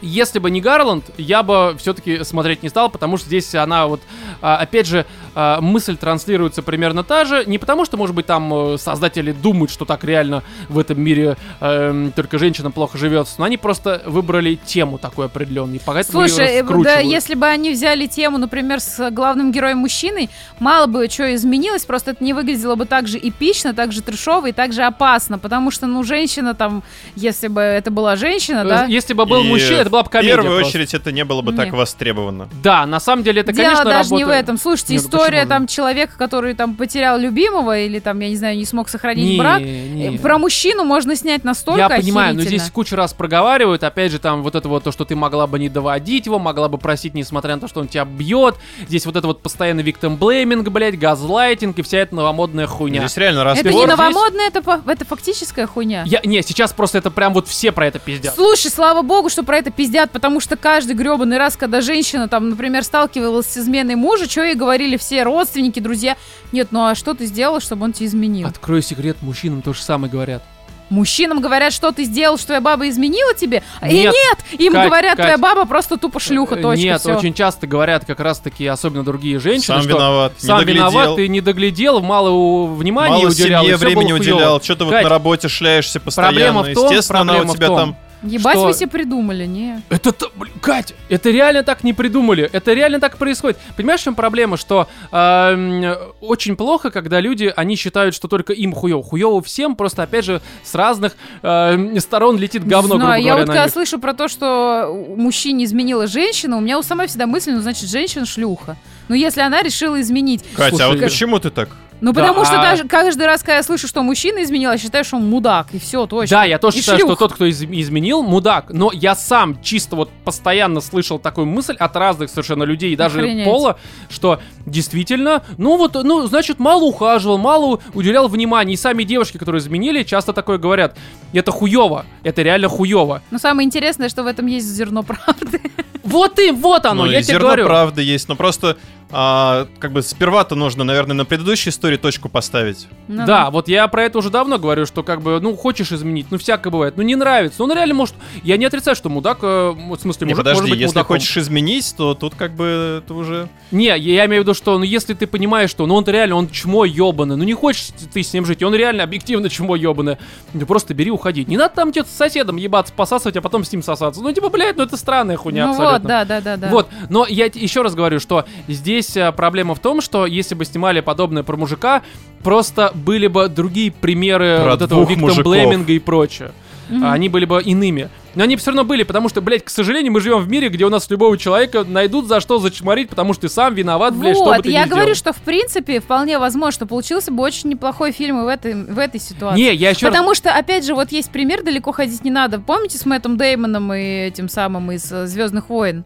если бы не Гарланд, я бы все-таки смотреть не стал, потому что здесь она вот, а, опять же, а, мысль транслируется примерно та же. Не потому что, может быть, там э, создатели думают, что так реально в этом мире эм, только женщинам плохо живется, но они просто выбрали тему такую определенную, её Слушай, э, да, если бы они взяли тему, например, с главным героем мужчиной, мало бы что изменилось, просто это не выглядело бы так же эпично, так же трешово и так же опасно, потому что, ну, женщина там, если бы это была женщина, да, Э, Если бы был И мужчина, это была бы В комедия первую просто. очередь это не было бы Не. так востребовано. Да, на самом деле это, Дело конечно, даже не в работает. этом. Слушайте, Нет, ну история там человека, который там потерял любимого или там, я не знаю, не смог сохранить Не, брак. не. э, Про мужчину можно снять настолько Я понимаю, но здесь кучу раз проговаривают, опять же, там вот это вот то, что ты могла бы не доводить его, могла бы просить, несмотря на то, что он тебя бьет. Здесь вот это вот постоянно виктим блейминг, блядь, газлайтинг и вся эта новомодная хуйня. Здесь реально раз Это не здесь- новомодное, это, по- это фактическая хуйня. Я, не, сейчас просто это прям вот все про это пиздят. Слушай, слава богу, что про это пиздят, потому что каждый гребаный раз, когда женщина там, например, сталкивалась с изменой мужа, что ей говорили все родственники, друзья. Нет, ну а что ты сделал, чтобы он тебя изменил? Открою секрет, мужчинам то же самое говорят. Мужчинам говорят, что ты сделал, что твоя баба изменила тебе? И Нет, нет, им Кать, говорят, Кать. твоя баба просто тупо шлюха, Э, точка, Нет, всё. очень часто говорят как раз-таки, особенно другие женщины, Сам что виноват, не сам доглядел. виноват, ты не доглядел, мало у- внимания Мало уделял, и семье всё времени уделял. Что ты вот Кать, на работе шляешься постоянно. проблема в том- Естественно, она проблема у в тебя том, там... Ебать что- вы себе придумали, не. Это, блин, Кать, это реально так не придумали, это реально так происходит. Понимаешь, в чем проблема, что эм, очень плохо, когда люди, они считают, что только им хуёво. Хуёво всем, просто, опять же, с разных эм, сторон летит говно, Не знаю, грубо я говоря, вот на когда них. слышу про то, что мужчине изменила женщина, у меня у самой всегда мысль, ну, значит, женщина шлюха. Ну, если она решила изменить. Катя, а вот почему ты так? Ну, Да, потому что а- даже каждый раз, когда я слышу, что мужчина изменил, я считаю, что он мудак, и все, точно. Да, я тоже И считаю, шлюха. что тот, кто из- изменил, мудак. Но я сам чисто вот постоянно слышал такую мысль от разных совершенно людей, и даже Охренеть. пола, что действительно, ну вот, ну, значит, мало ухаживал, мало уделял внимания. И сами девушки, которые изменили, часто такое говорят. Это хуево, это реально хуево. Но самое интересное, что в этом есть зерно правды. Вот и вот оно, ну, я и тебе зерно говорю. правды есть, но просто а, как бы сперва-то нужно, наверное, на предыдущей истории точку поставить. Ну Да, вот я про это уже давно говорю, что как бы, ну, хочешь изменить, ну, всякое бывает, ну, не нравится, ну, он реально может, я не отрицаю, что мудак, э, в смысле, Не, мужик подожди, может быть если мудаком. хочешь изменить, то тут как бы это уже... Не, я, я имею в виду, что, ну, если ты понимаешь, что, ну, он реально, он чмо ебаный, ну, не хочешь ты с ним жить, он реально объективно чмо ебаный, ну, просто бери, уходи. Не надо там что-то с соседом ебаться, посасывать, а потом с ним сосаться. Ну, типа, блядь, ну, это странная хуйня Ну абсолютно. вот, да, да, да, да. Вот, но я еще раз говорю, что здесь здесь а, проблема в том, что если бы снимали подобное про мужика, просто были бы другие примеры Про вот этого. Блеминга и прочее. А Они были бы иными. Но они все равно были, потому что, блядь, к сожалению, мы живем в мире, где у нас любого человека найдут за что зачморить, потому что ты сам виноват, блядь, что бы Вот, ты я ни говорю, сделал. что в принципе вполне возможно, что получился бы очень неплохой фильм и в этой, в этой ситуации. Не, я еще раз... Потому что, опять же, вот есть пример, далеко ходить не надо. Помните с Мэттом Деймоном и этим самым из Звездных войн?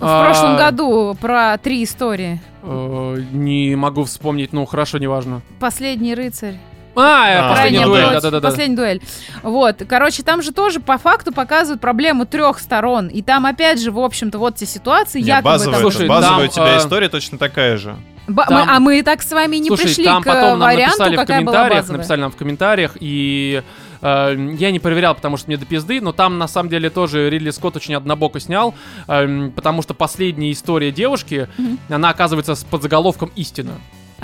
В А. прошлом году про три истории. э, не могу вспомнить, ну хорошо, неважно. Последний рыцарь. А, э, А, последняя дуэль, дуэль, против- да-да-да. Последняя дуэль. Вот. Короче, там же тоже по факту показывают проблему трех сторон. И там, опять же, в общем-то, вот те ситуации, Не, якобы базовая, там... Слушай, базовая там, у тебя а, история точно такая же. Ба- там- мы- а мы так с вами и не Слушай, пришли там к потом нам варианту, написали в комментариях, базовая. написали нам в комментариях, и э, я не проверял, потому что мне до пизды, но там на самом деле тоже Ридли Скотт очень однобоко снял, эм, потому что последняя история девушки, она оказывается с подзаголовком «Истина».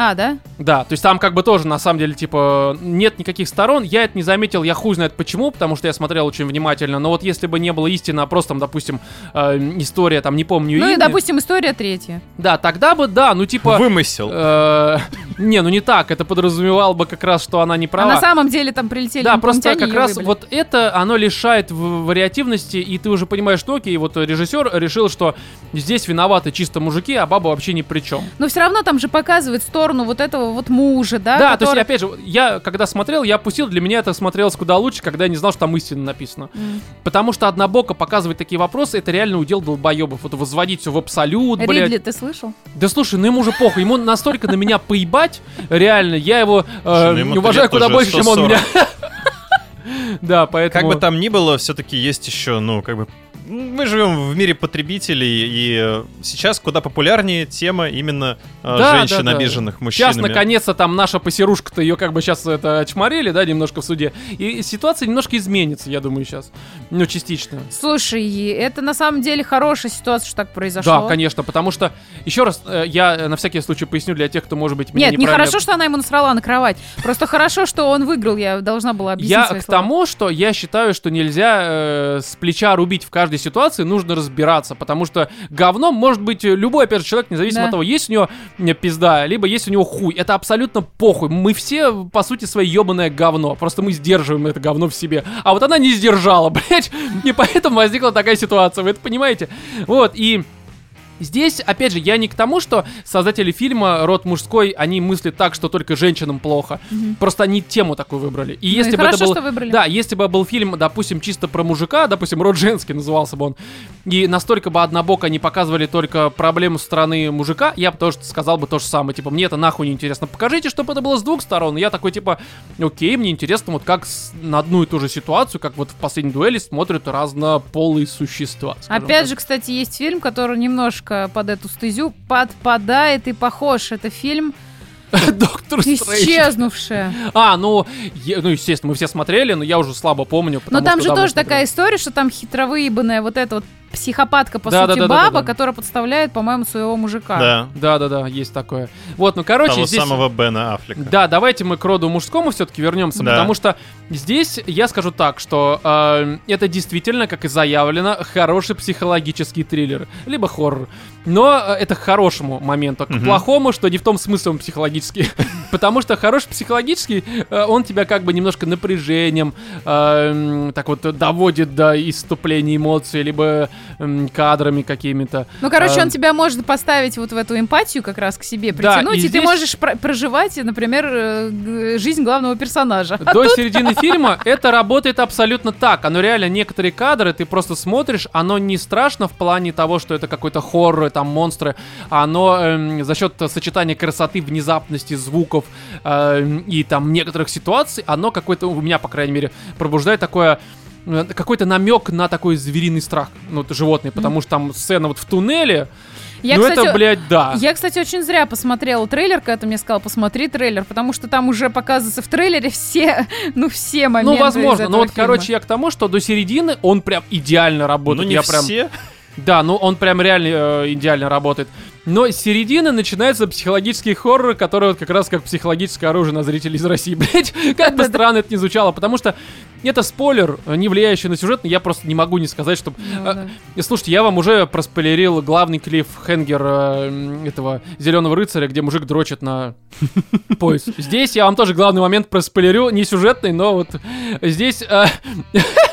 А, да? Да, то есть там как бы тоже, на самом деле, типа, нет никаких сторон. Я это не заметил, я хуй знает почему, потому что я смотрел очень внимательно. Но вот если бы не было истины, а просто, там, допустим, э, история, там, не помню Ну и, имя, допустим, история третья. Да, тогда бы, да, ну типа... Вымысел. э, не, ну не так, это подразумевало бы как раз, что она не А права. на самом деле там прилетели Да, просто как раз выбили. вот это, оно лишает вариативности, и ты уже понимаешь, что окей, вот режиссер решил, что здесь виноваты чисто мужики, а баба вообще ни при чем. Но все равно там же показывает сторону вот этого вот мужа, да? Да, то есть, который- опять же, я когда смотрел, я опустил, для меня это смотрелось куда лучше, когда я не знал, что там истина написано. М. Потому что однобоко показывать такие вопросы, это реально удел долбоебов. Вот возводить все в абсолют, блядь. Ридли, ты слышал? Да слушай, ну ему уже похуй, ему настолько на меня поебать, реально, я его э, ну уважаю куда больше, чем он 140. меня. [laughs] Да, поэтому... Как бы там ни было, все-таки есть еще, ну, как бы... Мы живем в мире потребителей, и э, сейчас куда популярнее тема именно э, Да, женщин, да, да. обиженных Сейчас, мужчинами. наконец-то, там наша посерушка-то ее как бы сейчас это чморили, да, немножко в суде. И ситуация немножко изменится, я думаю, сейчас. Ну, частично. Слушай, это на самом деле хорошая ситуация, что так произошло. Да, конечно, потому что, еще раз, э, я на всякий случай поясню для тех, кто, может быть, меня Нет, не хорошо, что она ему насрала на кровать. Просто хорошо, что он выиграл. Я должна была объяснить Я к тому, что я считаю, что нельзя с плеча рубить в каждой ситуации, нужно разбираться, потому что говном может быть э, любой, опять же, человек, независимо Да. от того, есть у него э, пизда, либо есть у него хуй. Это абсолютно похуй. Мы все, по сути, свои ебаное говно. Просто мы сдерживаем это говно в себе. А вот она не сдержала, [laughs] блядь. И поэтому возникла такая ситуация. Вы это понимаете? Вот, и... Здесь, опять же, я не к тому, что создатели фильма «Род мужской», они мыслят так, что только женщинам плохо. Мгм. Просто они тему такую выбрали. И Ну и если бы хорошо, это был... что выбрали. Да, если бы был фильм, допустим, чисто про мужика, допустим, «Род женский» назывался бы он, и настолько бы однобоко не показывали только проблему стороны мужика, я бы тоже сказал бы то же самое. Типа, мне это нахуй не интересно. Покажите, чтобы это было с двух сторон. И я такой, типа, окей, мне интересно, вот как с- на одну и ту же ситуацию, как вот в последней дуэли смотрят разнополые существа. Опять так. же, кстати, есть фильм, который немножко под эту стезю подпадает и похож. Это фильм [laughs] Доктор. «Исчезнувшая». А, ну, ну, естественно, мы все смотрели, но я уже слабо помню. Но там же тоже такая история, что там хитровыебанная вот эта вот психопатка, по Да, сути, да, да, да, баба, да, да. которая подставляет, по-моему, своего мужика. Да, Да-да-да, есть такое. Вот, ну, короче, того здесь... самого Бена Аффлека. Да, давайте мы к роду мужскому все-таки вернемся, Да. потому что здесь я скажу так, что э, это действительно, как и заявлено, хороший психологический триллер, либо хоррор. Но э, это к хорошему моменту, к Мгм. плохому, что не в том смысле он психологический. [laughs] Потому что хороший психологический, э, он тебя как бы немножко напряжением э, так вот доводит до иступления эмоций, либо кадрами какими-то. Ну, короче, А, он тебя может поставить вот в эту эмпатию как раз к себе, Да, притянуть, и и, ты здесь- можешь про- проживать, например, э, жизнь главного персонажа. До середины [laughs] фильма это работает абсолютно так. Оно реально некоторые кадры ты просто смотришь, оно не страшно в плане того, что это какой-то хоррор, там монстры. а Оно эм, за счет сочетания красоты, внезапности, звуков эм, и там некоторых ситуаций, оно какой-то у меня, по крайней мере, пробуждает такое какой-то намек на такой звериный страх, ну, это животный, потому что там сцена вот в туннеле, Я, ну кстати, это, блядь, да. Я, кстати, очень зря посмотрела трейлер, когда ты мне сказал, посмотри трейлер, потому что там уже показывается в трейлере все, [laughs] ну, все моменты Ну, возможно, но вот, фильма. короче, я к тому, что до середины он прям идеально Ну, работает. не я прям... все. Да, ну он прям реально э, идеально работает. Но с середины начинается психологический хоррор, который вот как раз как психологическое оружие на зрителей из России, [laughs] блять. Как бы странно это ни звучало, потому что это спойлер, не влияющий на сюжет, но я просто не могу не сказать, что... Ну, да. Слушайте, я вам уже проспойлерил главный клифф Хенгер э, этого Зеленого рыцаря, где мужик дрочит на [laughs] пояс. Здесь я вам тоже главный момент проспойлерю, не сюжетный, но вот здесь... э,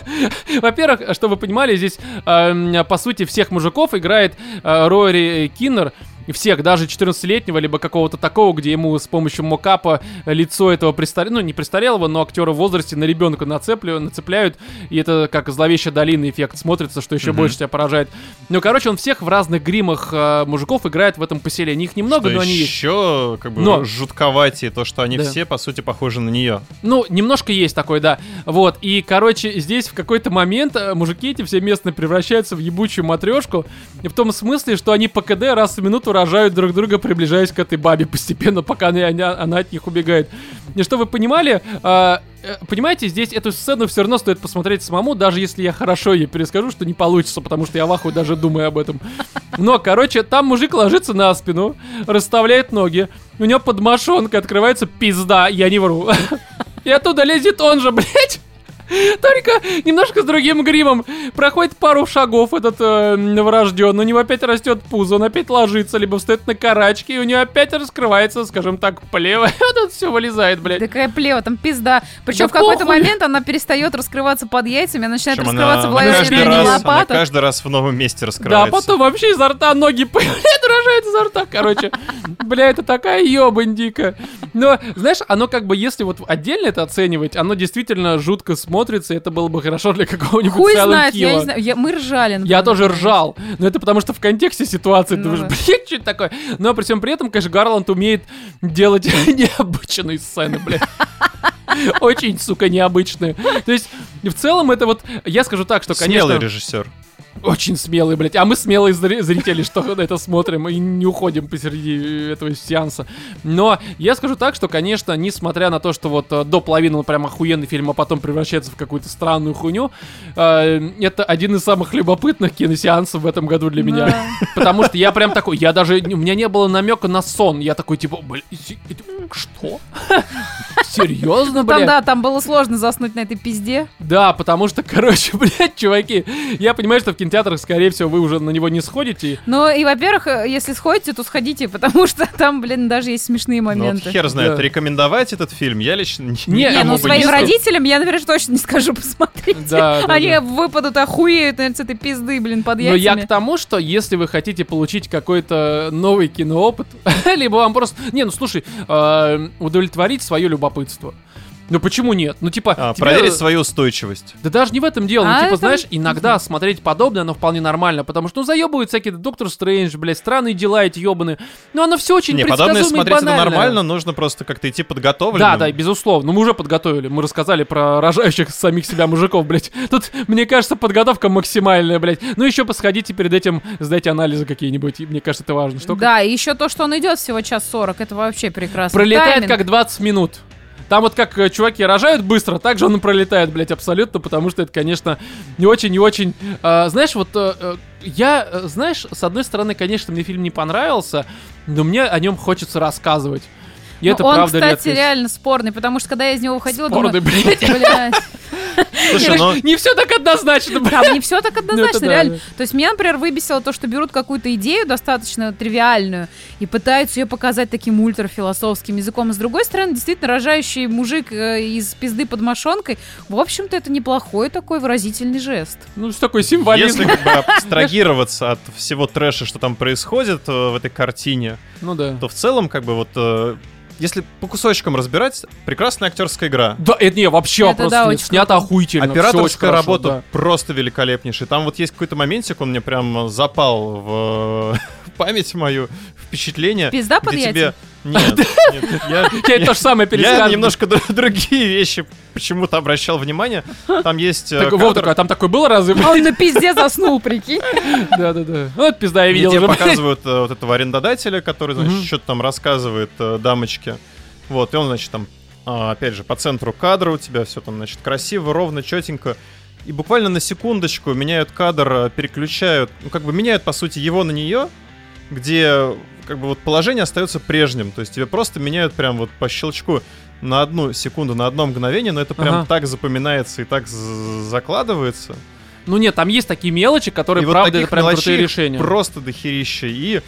[laughs] Во-первых, чтобы вы понимали, здесь, э, по сути, всех мужиков играет э, Рори Киннер, всех, даже 14-летнего, либо какого-то такого, где ему с помощью мокапа лицо этого престарелого, ну не престарелого, но актера в возрасте на ребенка нацеплю, нацепляют, и это как зловещая долина эффект смотрится, что еще Мгм. больше тебя поражает. Ну, короче, он всех в разных гримах э, мужиков играет в этом поселении. Их немного, Что но они есть. еще как бы Но- жутковатее то, что они Да. все по сути похожи на нее. Ну, немножко есть такой, да. Вот, и, короче, здесь в какой-то момент э, мужики эти все местные превращаются в ебучую матрешку. В том смысле, что они по КД раз в минуту рожают друг друга, приближаясь к этой бабе постепенно, пока она, она- она от них убегает. И что вы понимали, а, э, понимаете, здесь эту сцену все равно стоит посмотреть самому, даже если я хорошо ее перескажу, что не получится, потому что я ваху даже думаю об этом. Но, короче, там мужик ложится на спину, расставляет ноги, у него под мошонкой открывается пизда, я не вру. [laughs] И оттуда лезет он же, блядь. [laughs] Только немножко с другим гримом. Проходит пару шагов этот э, новорожденный, у него опять растет пузо, он опять ложится, либо встает на карачки, и у него опять раскрывается, скажем так, плево. И [laughs] вот это все вылезает, блядь. Такая плева, там пизда. Причем Да в какой-то похуй. момент она перестает раскрываться под яйцами, она начинает Причем раскрываться в она, она лаве раз, она каждый раз в новом месте Да, раскрывается. потом вообще изо рта ноги [laughs] появляются, рожают изо рта, короче. Бля, это такая ебандика. Но, знаешь, оно как бы, если вот отдельно это оценивать, оно действительно жутко смотрится, и это было бы хорошо для какого-нибудь Хуй знает, я не знаю. я- мы ржали. Я например. тоже ржал, но это потому что в контексте ситуации ты Ну думаешь, да. блядь, что это такое? Но при всем при этом, конечно, Гарланд умеет делать [laughs] необычные сцены, блядь. [laughs] Очень, сука, необычные. То есть, в целом, это вот, я скажу так, что, конечно... Смелый режиссер. Очень смелый, блядь. А мы смелые зри- зрители, что на это смотрим и не уходим посреди этого сеанса. Но я скажу так, что, конечно, несмотря на то, что вот э, до половины он прям охуенный фильм, а потом превращается в какую-то странную хуйню, э, это один из самых любопытных киносеансов в этом году для меня. Да. [laughs] Потому что я прям такой, я даже, у меня не было намека на сон. Я такой, типа, блядь, что? [laughs] Серьезно, Ну, там, блядь? да, там было сложно заснуть на этой пизде. Да, потому что, [laughs] короче, блядь, чуваки, я понимаю, что в кинотеатрах, скорее всего, вы уже на него не сходите. Ну и, во-первых, э, если сходите, то сходите, потому [laughs] что там, блин, даже есть смешные Ну, вот моменты. хер знает, Да. рекомендовать этот фильм я лично не, Не, ну своим не родителям я, наверное, точно не скажу [laughs] посмотрите. Да, да, Они да. выпадут, охуеют, наверное, с этой пизды, блин, под Но я яйцами. к тому, что если вы хотите получить какой-то новый киноопыт, [laughs] либо вам просто... Не, ну слушай, э, удовлетворить свое любопытство. Ну почему нет? Ну типа... А, тебе- проверить свою устойчивость. Да даже не в этом дело. А, ну, типа, это- знаешь, иногда смотреть подобное, оно вполне нормально, потому что, ну, заебывают всякие Доктор Стрэндж, блядь, странные дела эти ебаные. Но оно все очень Не, предсказуемо подобное и смотреть это нормально, нужно просто как-то идти подготовленным. Да, да, безусловно. Ну, мы уже подготовили. Мы рассказали про рожающих самих себя мужиков, блядь. Тут, мне кажется, подготовка максимальная, блядь. Ну, еще посходите перед этим, сдайте анализы какие-нибудь. Мне кажется, это важно. Что Да, и еще то, что он идет всего час сорок, это вообще прекрасно. пролетает Тайминг. как 20 минут. Там вот как э, чуваки рожают быстро, так же он пролетает, блядь, абсолютно, потому что это, конечно, не очень, не очень... э, знаешь, вот э, э, я, э, знаешь, с одной стороны, конечно, мне фильм не понравился, но мне о нем хочется рассказывать. И Ну, это он, правда кстати, редкость. реально спорный, потому что когда я из него выходила, Спорный, думаю, блядь. блядь, [laughs] Слушай, ну, Не все так однозначно, блядь. там не все так однозначно, Ну, да, реально. да. То есть меня, например, выбесило то, что берут какую-то идею достаточно тривиальную и пытаются ее показать таким ультрафилософским языком. А с другой стороны, действительно, рожающий мужик э, из пизды под мошонкой, в общем-то, это неплохой такой выразительный жест. Ну, что такой символизм. если как бы абстрагироваться [laughs] от всего трэша, что там происходит э, в этой картине, Ну да. то в целом, как бы вот, э, если по кусочкам разбирать, прекрасная актерская игра. Да, это не, вообще Это вопрос да, нет. Снято охуительно. Операторская хорошо, работа да. просто великолепнейшая. Там вот есть какой-то моментик, он мне прям запал в [laughs] память мою, впечатление. Пизда под где яйца? тебе... Нет, [laughs] нет, я, Я это то же самое я перескажу. немножко др- другие вещи почему-то обращал внимание. Там есть э, Так, кадр, Вов такой, а там такой был разве? А он на пизде заснул, прикинь. [laughs] Да-да-да. Ну, это пизда, я где видел тебе уже. показывают э, вот этого арендодателя, который, значит, что-то там рассказывает э, дамочке. Вот, и он, значит, там, а, опять же, по центру кадра у тебя все там, значит, красиво, ровно, четенько. и буквально на секундочку меняют кадр, переключают, ну, как бы меняют, по сути, его на нее, где как бы вот положение остается прежним. То есть тебе просто меняют прям вот по щелчку на одну секунду, на одно мгновение, но это прям Ага. так запоминается и так закладывается. Ну нет, там есть такие мелочи, которые, и вот правда, таких это прям крутые решения. просто дохерища. И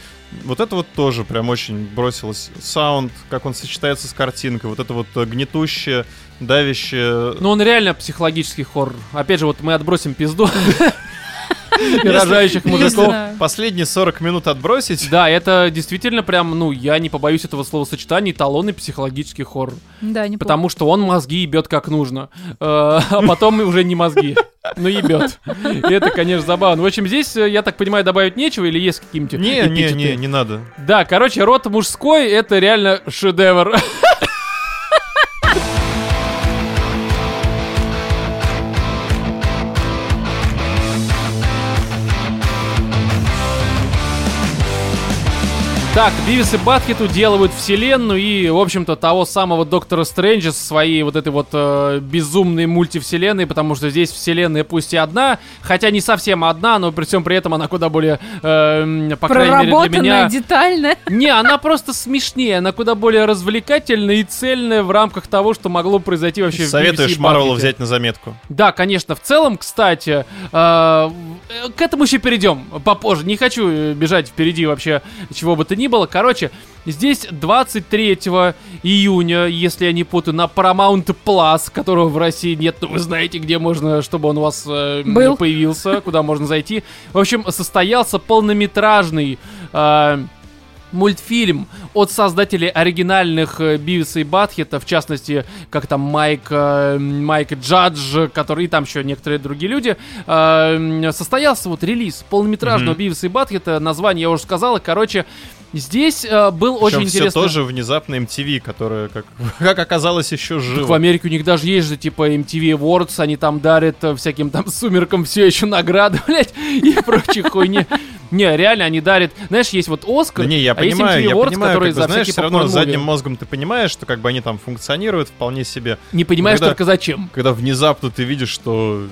вот это вот тоже прям очень бросилось. Саунд, как он сочетается с картинкой, вот это вот гнетущее, давящее. Ну, он реально психологический хоррор. Опять же, вот мы отбросим пизду [laughs] и рожающих Не мужиков. Последние 40 минут отбросить. Да, это действительно прям, ну, я не побоюсь этого словосочетания, эталонный психологический хоррор. Да, неплохо. Потому что он мозги ебет как нужно. Э, А потом уже не мозги. Ну, ебет. И это, конечно, забавно. В общем, здесь, э, я так понимаю, добавить нечего или есть какие-нибудь Не, не, не, не надо. Да, короче, рот мужской — это реально шедевр. Так, Бивис и Батхит уделывают вселенную и, в общем-то, того самого Доктора Стрэнджа со своей вот этой вот э, безумной мультивселенной, потому что здесь вселенная пусть и одна, хотя не совсем одна, но при всем при этом она куда более, э, по крайней мере для меня... детальная. [laughs] Не, она просто смешнее, она куда более развлекательная и цельная в рамках того, что могло произойти вообще в Советуешь Марвелу взять на заметку. Да, конечно. В целом, кстати, э, э, к этому еще перейдем попозже. Не хочу э, бежать впереди вообще чего бы то ни было. Короче, здесь 23 июня, если я не путаю, на Paramount Plus, которого в России нет, но вы знаете, где можно, чтобы он у вас э, Был. появился, куда можно зайти. В общем, состоялся полнометражный э, мультфильм от создателей оригинальных э, Бивиса и Батхета, в частности, как там Майк, э, Майк Джадж, который и там еще некоторые другие люди, э, состоялся вот релиз полнометражного Мгм. Бивиса и Батхета, название я уже сказал, и, короче, здесь э, был очень Причем все интересно. тоже внезапно MTV, которая, как, [laughs] как оказалось, еще Так в жива. Америке у них даже есть же, типа, MTV Awards, они там дарят э, всяким там [laughs] сумеркам все еще награды, [laughs] блядь, и прочей хуйни. Не, реально, они дарят... Знаешь, есть вот Оскар, Да не, я а есть понимаю, MTV я Awards, понимаю, которые как бы, за знаешь, все равно задним мозгом ты понимаешь, что как бы они там функционируют вполне себе. Не понимаешь Когда- только зачем. Когда внезапно ты видишь, что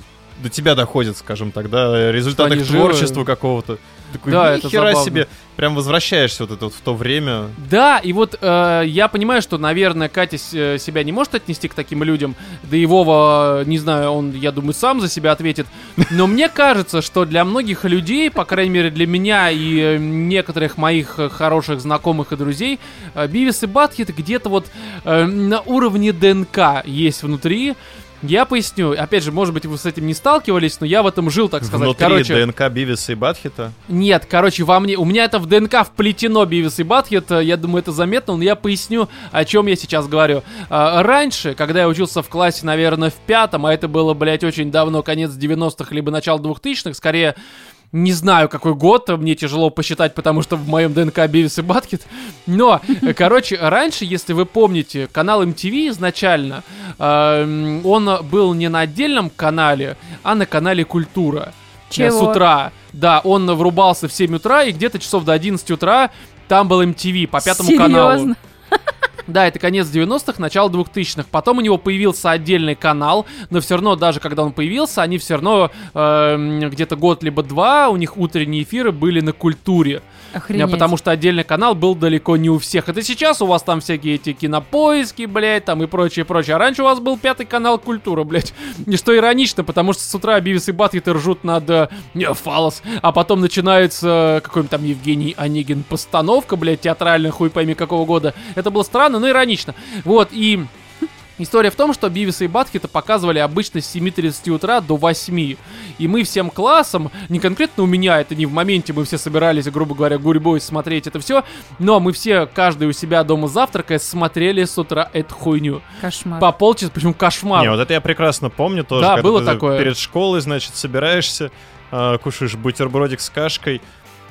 до тебя доходит, скажем так, да, результат Что они их живы. творчества какого-то. Такой, Да, это нихера забавно. себе, прям возвращаешься вот это вот в то время. Да, и вот э, я понимаю, что, наверное, Катя с- э, себя не может отнести к таким людям. Да и Вова, не знаю, он, я думаю, сам за себя ответит. Но мне кажется, что для многих людей, по крайней мере для меня и э, некоторых моих э, хороших знакомых и друзей, Бивис и Батхит где-то вот э, на уровне ДНК есть внутри. Я поясню. Опять же, может быть, вы с этим не сталкивались, но я в этом жил, так сказать. Внутри Короче, ДНК Бивиса и Батхита. нет, короче, во мне, у меня это в ДНК вплетено Бивис и Батхет, э, я думаю, это заметно, но я поясню, о чем я сейчас говорю. А, Раньше, когда я учился в классе, наверное, в пятом, а это было, блядь, очень давно, конец 90-х, либо начало 2000-х, скорее, не знаю, какой год, мне тяжело посчитать, потому что в моем ДНК Бивис и Батхет. Но, э, короче, раньше, если вы помните, канал MTV изначально, э, он был не на отдельном канале, а на канале Культура. Э, С Чего? утра. Да, он врубался в 7 утра, и где-то часов до 11 утра там был MTV по пятому каналу. Да, это конец 90-х, начало 2000-х. Потом у него появился отдельный канал, но все равно, даже когда он появился, они все равно эм, где-то год либо два, у них утренние эфиры были на культуре. Охренеть. Э, Потому что отдельный канал был далеко не у всех. Это сейчас у вас там всякие эти кинопоиски, блядь, там и прочее, прочее. А раньше у вас был пятый канал культура, блядь. [laughs] И что иронично, потому что с утра Бивис и Батхиты ржут над э, не, фалос, а потом начинается э, какой-нибудь там Евгений Онегин постановка, блядь, театральная, хуй пойми какого года. Это было странно, но иронично. Вот, и... История в том, что Бивиса и Батхита показывали обычно с 7.30 утра до 8. И мы всем классом, не конкретно у меня, это не в моменте, мы все собирались, грубо говоря, гурьбой смотреть это все, но мы все, каждый у себя дома завтракая, смотрели с утра эту хуйню. Кошмар. По полчаса, причем кошмар. Не, вот это я прекрасно помню тоже. Да, было такое. Перед школой, значит, собираешься, э, кушаешь бутербродик с кашкой.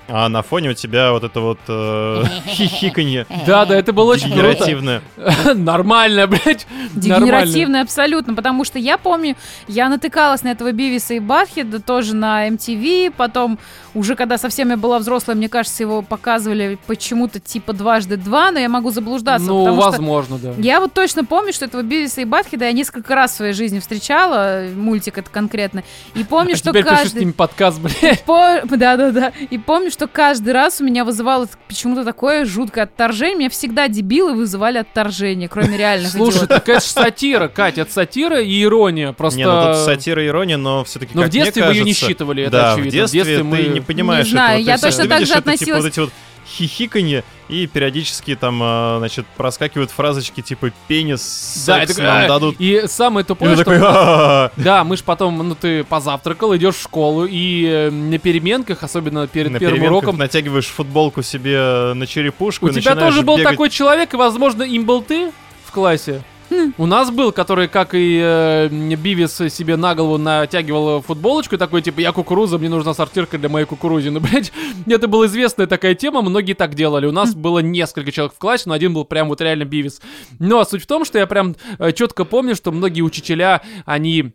А на фоне у тебя вот это вот э, [laughs] хихиканье Да, да, это было очень круто. дегенеративное. [laughs] Нормально, блядь. Дегенеративно абсолютно, потому что я помню, я натыкалась на этого Бивиса и Батхеда тоже на MTV, потом уже когда совсем я была взрослая, мне кажется, его показывали почему-то типа дважды два, но я могу заблуждаться. Ну, возможно, да. Я вот точно помню, что этого Бивиса и Батхеда я несколько раз в своей жизни встречала, мультик это конкретно, и помню, А что теперь пишу с каждый... ними подкаст, блядь. [laughs] Да-да-да. И помню, что каждый раз у меня вызывало почему-то такое жуткое отторжение. Меня всегда дебилы вызывали отторжение, кроме [laughs] реальных Слушай, так это сатира, Катя, это сатира и ирония. Просто... Не, ну тут сатира и ирония, но все-таки Но в детстве мы ее не считывали, это да, очевидно. в детстве, ты не понимаешь Не знаю, я точно так же это, типа, относилась- хихиканье, и периодически там, а, значит, проскакивают фразочки типа «пенис, Да, секс это- нам а, дадут». И самое И тупое, ты что... такой. Да, мы ж потом, ну ты позавтракал, идешь в школу, и на переменках, особенно перед На первым уроком, натягиваешь футболку себе на черепушку у и тебя тоже был бегать. такой человек, и, возможно, им был ты в классе. У нас был, который, как и э, Бивис, себе на голову натягивал футболочку, такой, типа, я кукуруза, мне нужна сортирка для моей кукурузины, [laughs] блядь. Это была известная такая тема, многие так делали. У нас было несколько человек в классе, но один был прям вот реально Бивис. Но суть в том, что я прям четко помню, что многие учителя, они,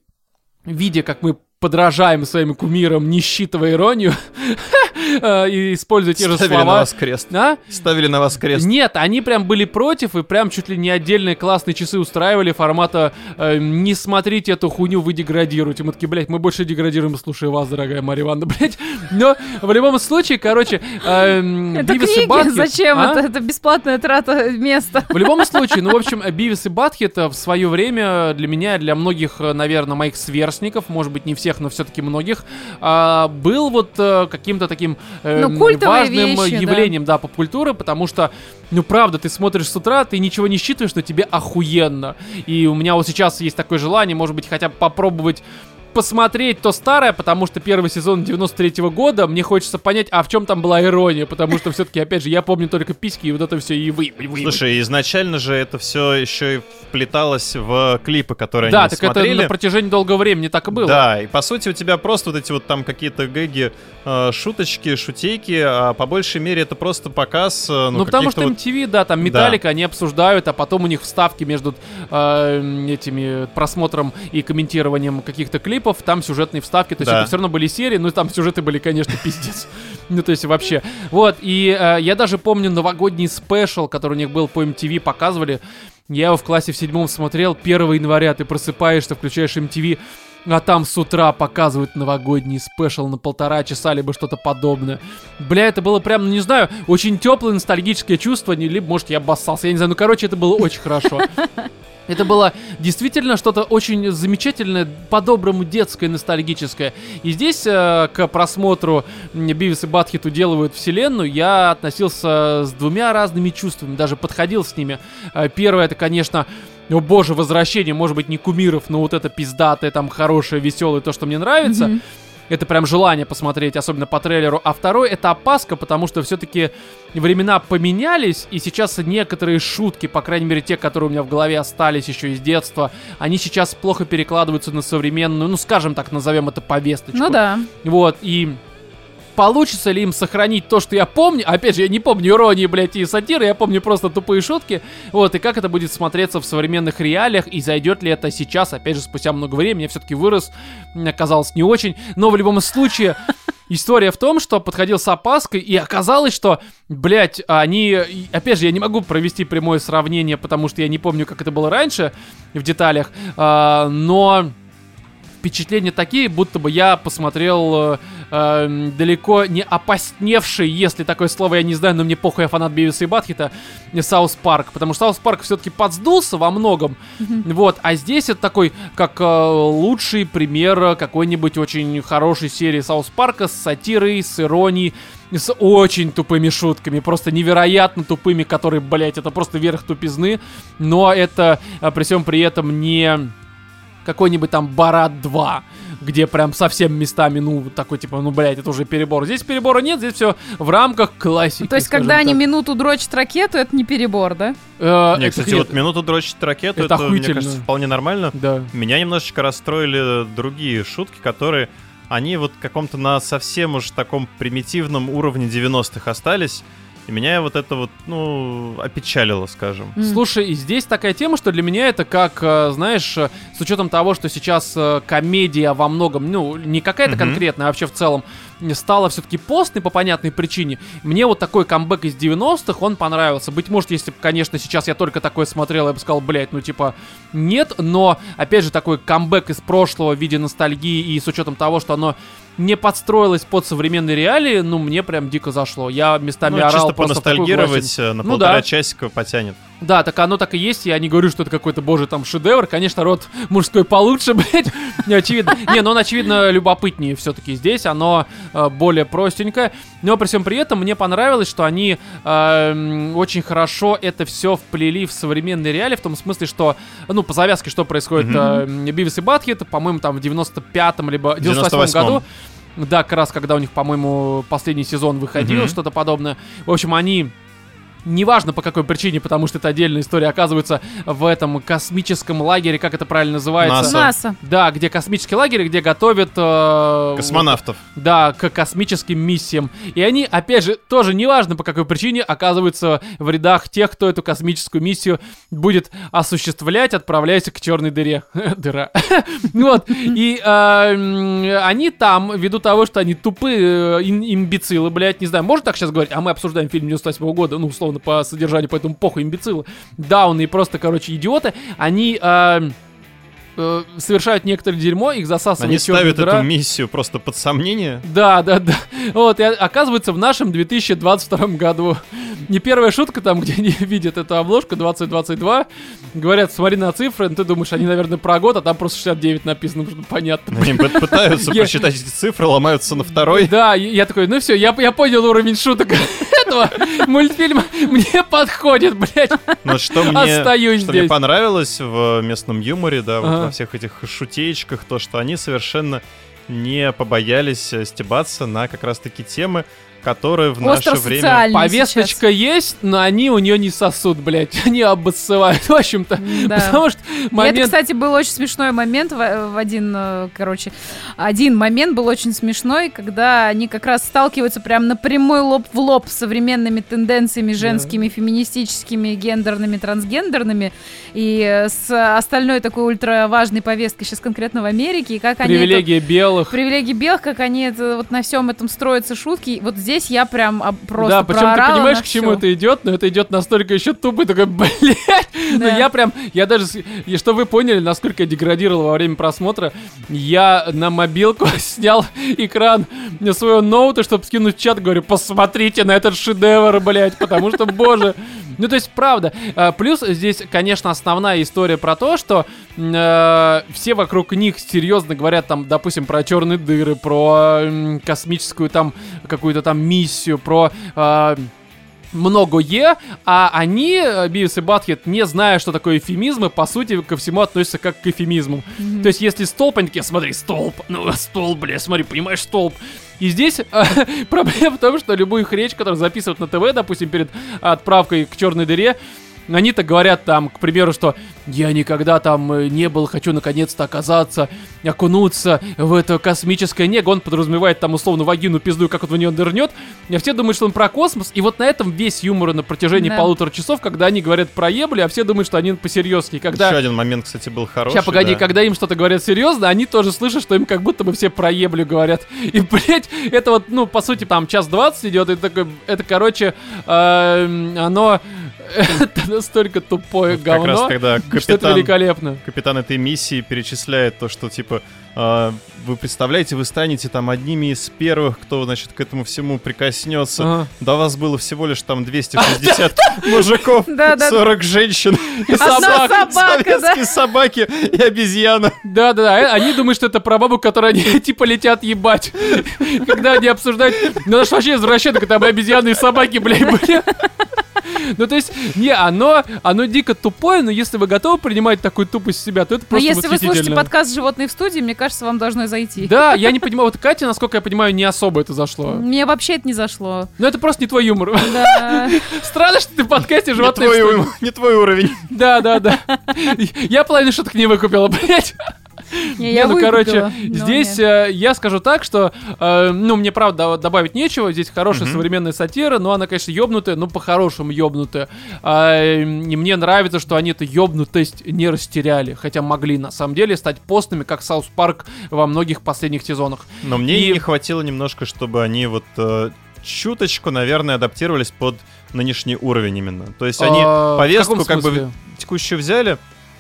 видя, как мы подражаем своим кумирам, не считывая иронию, [laughs] э, и используя те же Ставили на слова. вас крест. А? Ставили на вас крест. Нет, они прям были против и прям чуть ли не отдельные классные часы устраивали формата э, «Не смотрите эту хуйню, вы деградируете». Мы такие, блядь, мы больше деградируем, слушая вас, дорогая Мария Ивановна, [laughs] блядь. Но в любом случае, короче, эм, Это Бивис и книги, Батхед- зачем А? это? Это бесплатная трата места. В любом случае, ну, в общем, Бивис и Батхет в свое время для меня, для многих, э, наверное, моих сверстников, может быть, не всех, но все-таки многих, а, был вот э, каким-то таким э, Ну, важным вещи, да. явлением, да, поп-культуры, потому что, ну, правда, ты смотришь с утра, ты ничего не считываешь, но тебе охуенно. И у меня вот сейчас есть такое желание, может быть, хотя бы попробовать посмотреть то старое, потому что первый сезон 93-го года, мне хочется понять, а в чем там была ирония, потому что все-таки, опять же, я помню только письки и вот это все и вы, вы, Слушай, изначально же это все еще и вплеталось в клипы, которые Да, они так смотрели. это на протяжении долгого времени так и было. Да, и по сути у тебя просто вот эти вот там какие-то гэги, э, шуточки, шутейки, а по большей мере это просто показ, э, ну, Ну, потому что вот- MTV, да, там Металлика, они обсуждают, а потом у них вставки между э, этими просмотром и комментированием каких-то клипов, там сюжетные вставки, то есть Да. это все равно были серии, но там сюжеты были, конечно, [laughs] пиздец. Ну, то есть вообще. Вот, и э, я даже помню новогодний special, который у них был по MTV, показывали. Я его в классе в седьмом смотрел, 1 января ты просыпаешься, включаешь MTV, а там с утра показывают новогодний special на полтора часа, либо что-то подобное. Бля, это было прям, ну не знаю, очень теплое ностальгическое чувство, не- либо, может, я обоссался, я не знаю, ну, короче, это было очень хорошо. [laughs] Это было действительно что-то очень замечательное, по-доброму детское, ностальгическое. И здесь э, к просмотру Бивис и Батхит уделывают вселенную, я относился с двумя разными чувствами, даже подходил с ними. Э, Первое, это, конечно, о боже, возвращение, может быть, не кумиров, но вот это пиздатое, там, хорошее, веселое, то, что мне нравится. Мгм. Это прям желание посмотреть, особенно по трейлеру. А второй это опаска, потому что все-таки времена поменялись, и сейчас некоторые шутки, по крайней мере те, которые у меня в голове остались еще из детства, они сейчас плохо перекладываются на современную, ну скажем так, назовем это повесточку. Ну да. Вот, и получится ли им сохранить то, что я помню. Опять же, я не помню иронии, блядь, и сатиры, я помню просто тупые шутки. Вот, и как это будет смотреться в современных реалиях, и зайдет ли это сейчас, опять же, спустя много времени. Я все-таки вырос, оказалось не очень. Но в любом случае, [laughs] история в том, что подходил с опаской, и оказалось, что, блядь, они... Опять же, я не могу провести прямое сравнение, потому что я не помню, как это было раньше в деталях, а, но впечатления такие, будто бы я посмотрел э, далеко не опостневший, если такое слово я не знаю, но мне похуй, я фанат Бивиса и Батхеда, South Park, потому что South Park все-таки подсдулся во многом, вот, а здесь это такой, как э, лучший пример какой-нибудь очень хорошей серии South Park а с сатирой, с иронией, с очень тупыми шутками, просто невероятно тупыми, которые, блять, это просто верх тупизны, но это э, при всем при этом не какой-нибудь там Барат 2, где прям совсем местами, ну, такой типа, ну, блядь, это уже перебор. Здесь перебора нет, здесь все в рамках классики. То есть, когда они так. минуту дрочат ракету, это не перебор, да? Э, Не, это кстати, нет. вот минуту дрочить ракету, Это это, мне охуительно. кажется, вполне нормально. Да. Меня немножечко расстроили другие шутки, которые они вот каком-то на совсем уж таком примитивном уровне 90-х остались. И меня вот это вот, ну, опечалило, скажем. Слушай, и здесь такая тема, что для меня это как, э, знаешь, э, с учетом того, что сейчас э, комедия во многом, ну, не какая-то Мгм. конкретная, а вообще в целом, стала все-таки постной по понятной причине. Мне вот такой камбэк из 90-х, он понравился. Быть может, если бы, конечно, сейчас я только такое смотрел, я бы сказал, блядь, ну, типа, нет, но, опять же, такой камбэк из прошлого в виде ностальгии и с учетом того, что оно не подстроилось под современные реалии, ну, мне прям дико зашло. Я местами Ну, орал чисто поностальгировать э, на Ну полтора да. часика потянет. Да, так оно так и есть, я не говорю, что это какой-то божий там шедевр. Конечно, рот мужской получше, [laughs] блядь, не очевидно. Не, но он, очевидно, любопытнее все-таки здесь, оно э, более простенькое. Но при всем при этом мне понравилось, что они э, очень хорошо это все вплели в современные реалии, в том смысле, что, ну, по завязке, что происходит э, Бивис и Батхит, по-моему, там в 95-м либо 98-м 98-м. году. Да, как раз когда у них, по-моему, последний сезон выходил, Мгм. что-то подобное. В общем, они Неважно по какой причине, потому что это отдельная история, оказывается в этом космическом лагере, как это правильно называется. НАСА. НАСА. Да, где космический лагерь, где готовят... э, Космонавтов. да, к космическим миссиям. И они, опять же, тоже неважно по какой причине, оказываются в рядах тех, кто эту космическую миссию будет осуществлять, отправляясь к черной дыре. [laughs] Дыра. [laughs] Вот. И э, м, они там, ввиду того, что они тупые э, имбецилы, блядь, не знаю, можно так сейчас говорить? А мы обсуждаем фильм 98 года, ну, условно, по содержанию, поэтому похуй, имбецилы. Дауны и просто, короче, идиоты. Они... э, э, совершают некоторое дерьмо, их засасывает Они ставят дыра. эту миссию просто под сомнение. Да, да, да. Вот, и оказывается, в нашем 2022 году. Не первая шутка там, где они [laughs] видят эту обложку 2022. Говорят, смотри на цифры, ну, ты думаешь, они, наверное, про год, а там просто 69 написано, что понятно. Они пытаются [laughs] прочитать эти цифры, ломаются на второй. Да, я такой, ну все, я понял уровень шуток [laughs] этого мультфильма. Мне подходит, блядь. Но что мне, Остаюсь что мне здесь. понравилось в местном юморе, да, вот Ага. во всех этих шутеечках, то, что они совершенно не побоялись э, стебаться на как раз-таки темы, которые в наше время... Повесточка есть, но они у нее не сосут, блядь. [laughs] Они обоссывают, в общем-то. сейчас. Да. Потому что И Это, момент... кстати, был очень смешной момент в, в один, э, короче, один момент был очень смешной, когда они как раз сталкиваются прям напрямую лоб в лоб с современными тенденциями женскими, феминистическими, гендерными, трансгендерными и э, с остальной такой ультраважной повесткой сейчас конкретно в Америке, и как они это- Привилегия белых. привилегии белых, как они это, вот на всем этом строятся шутки. Вот здесь я прям об- просто да, причем ты понимаешь, к чему это идет, но это идет настолько еще тупо, такой, [laughs] блядь. Ну я прям, я даже, и что вы поняли, насколько я деградировал во время просмотра, я на мобилку [laughs] снял экран своего ноута, чтобы скинуть в чат, говорю, посмотрите на этот шедевр, блядь, потому что, боже. Ну, то есть, правда. А, Плюс здесь, конечно, основная история про то, что э, все вокруг них серьезно говорят, там, допустим, про черные дыры, про м, космическую там какую-то там миссию, про э, многое, а они, э, Бивис и Батхет, не зная, что такое эфемизмы, по сути, ко всему относятся как к эфемизму. Мгм. То есть, если столб, они такие, смотри, столб, ну, столб, бля, смотри, понимаешь, столб. И здесь э, [laughs] проблема в том, что любую их речь, которую записывают на ТВ, допустим, перед отправкой к черной дыре, они-то говорят там, к примеру, что я никогда там э, не был, хочу наконец-то оказаться, окунуться в это космическое небо. Он подразумевает там условно вагину пизду, как он в нее нырнет. И все думают, что он про космос. И вот на этом весь юмор на протяжении Да. полутора часов, когда они говорят про ебли, а все думают, что они по-серьезки. Когда... Еще один момент, кстати, был хороший. Сейчас, погоди, да. когда им что-то говорят серьезно, они тоже слышат, что им как будто бы все про еблю говорят. И, блядь, это вот, ну, по сути, там час двадцать идет, и такой, это, короче, эм, оно [laughs] настолько тупое Вот как раз говно, когда что это капитан, великолепно. капитан этой миссии перечисляет то, что типа а, вы представляете, вы станете там одними из первых, кто, значит, к этому всему прикоснется. Ага. До вас было всего лишь там [laughs] 260 мужиков, Да, да. 40 женщин, И собак. советские собаки и обезьяна. Да-да-да, э, они думают, что это про бабу, которую они [laughs] типа летят ебать. [laughs] Когда они обсуждают, ну это ж вообще извращенно, когда там обезьяны и собаки, блядь, были. [laughs] Ну, то есть, не, оно, оно дико тупое, но если вы готовы принимать такую тупость себя, то это Но просто если вы слушаете подкаст «Животные в студии», мне кажется, вам должно зайти. Да, я не понимаю, вот Катя, насколько я понимаю, не особо это зашло. Мне вообще это не зашло. Но это просто не твой юмор. Да. [laughs] Странно, что ты в подкасте Не животные твой, студии». у- не твой уровень. Да, да, да. Я половину шуток не выкупила, блядь. Не, ну, короче, здесь э, я скажу так, что, э, ну, мне, правда, добавить нечего. Здесь хорошая Мгм. современная сатира, но она, конечно, ёбнутая, но по-хорошему ёбнутая. А, э, и мне нравится, что они эту ёбнутость не растеряли, хотя могли, на самом деле, стать постными, как South Park во многих последних сезонах. Но мне И- не хватило немножко, чтобы они вот э, чуточку, наверное, адаптировались под нынешний уровень именно. То есть они А, повестку как бы текущую взяли,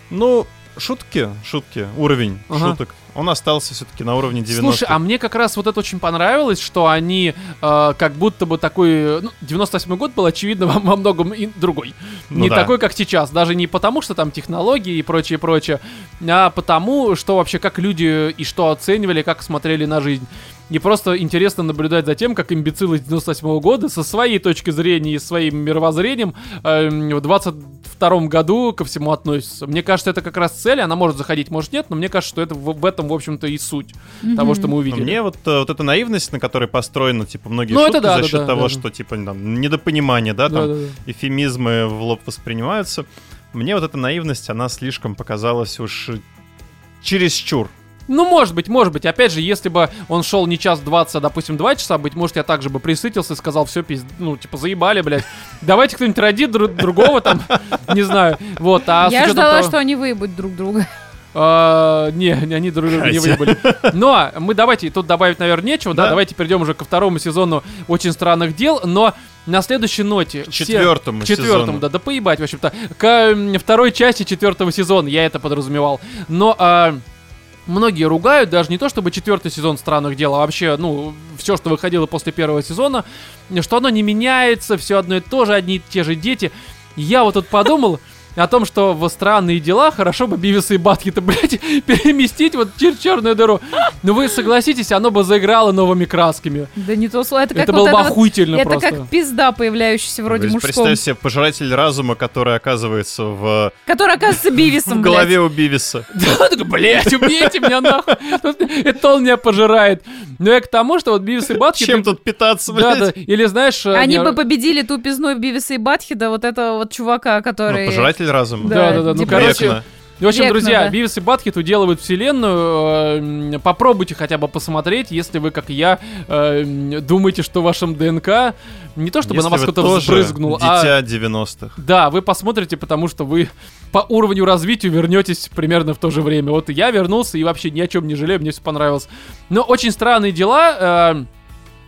ну, шутки, шутки, уровень Ага. шуток, он остался все-таки на уровне 90 Слушай, а мне как раз вот это очень понравилось, что они э, как будто бы такой... Ну, 98 год был, очевидно, [laughs] во, во многом и другой. Ну не да. такой, как сейчас. Даже не потому, что там технологии и прочее, прочее, а потому, что вообще как люди и что оценивали, как смотрели на жизнь. И просто интересно наблюдать за тем, как имбецилы с 98 года со своей точки зрения и своим мировоззрением эм, в 22 году ко всему относятся. Мне кажется, это как раз цель, она может заходить, может нет, но мне кажется, что это в, в этом, в общем-то, и суть того, что мы Но увидели. мне вот, э, вот эта наивность, на которой построена, типа, многие Ну, это шутки да, за да, счет да, того, да. что, типа, там, недопонимание, да, там, Да-да-да. эфемизмы в лоб воспринимаются. Мне вот эта наивность, она слишком показалась уж чересчур. Ну, может быть, может быть. Опять же, если бы он шел не час 20, а, допустим, 2 часа, быть может, я также бы присытился и сказал, все, пиз... ну, типа, заебали, блядь. [laughs] Давайте кто-нибудь родит дру- другого там, [laughs] не знаю. Вот, а Я ждала, того- что они выебут друг друга. [laughs] А, не, не, они друг друга не выебали. Но мы давайте тут добавить, наверное, нечего, да? Да. Давайте перейдем уже ко второму сезону очень странных дел, но на следующей ноте. К все- четвертому К четвертому, сезону. да, да поебать, в общем-то. К второй части четвертого сезона, я это подразумевал. Но а, многие ругают, даже не то чтобы четвертый сезон странных дел, а вообще, ну, все, что выходило после первого сезона, что оно не меняется, все одно и то же, одни и те же дети. Я вот тут подумал о том, что в странные дела хорошо бы Бивиса и Батхита, [laughs] блядь, переместить вот через черную дыру. Но вы согласитесь, оно бы заиграло новыми красками. Да не то слово, это как Это вот было бы это вот- охуительно Это просто. как пизда, появляющаяся вроде мужском. Представь себе пожиратель разума, который оказывается в, Который оказывается [laughs] Бивисом, в блядь. голове у Бивиса. [laughs] Да, такой, блядь, убейте меня нахуй. Это он меня пожирает. Но я к тому, что вот Бивис и Батхит... Чем тут питаться, Да, блядь? да. Или знаешь... Они бы победили тупизной Бивиса и Батхида, вот этого вот чувака, Ну, который... пожиратель разума. Да, да, да. Ну, короче. В общем, Векна, друзья, да. Бивис и Батхит уделывают вселенную. э, Попробуйте хотя бы посмотреть, если вы, как и я, э, думаете, что в вашем ДНК не то чтобы Если на вас кто-то тоже взбрызгнул, а... дитя 90-х. Да, вы посмотрите, потому что вы по уровню развития вернетесь примерно в то же время. Вот я вернулся и вообще ни о чем не жалею, мне все понравилось. Но очень странные дела. э,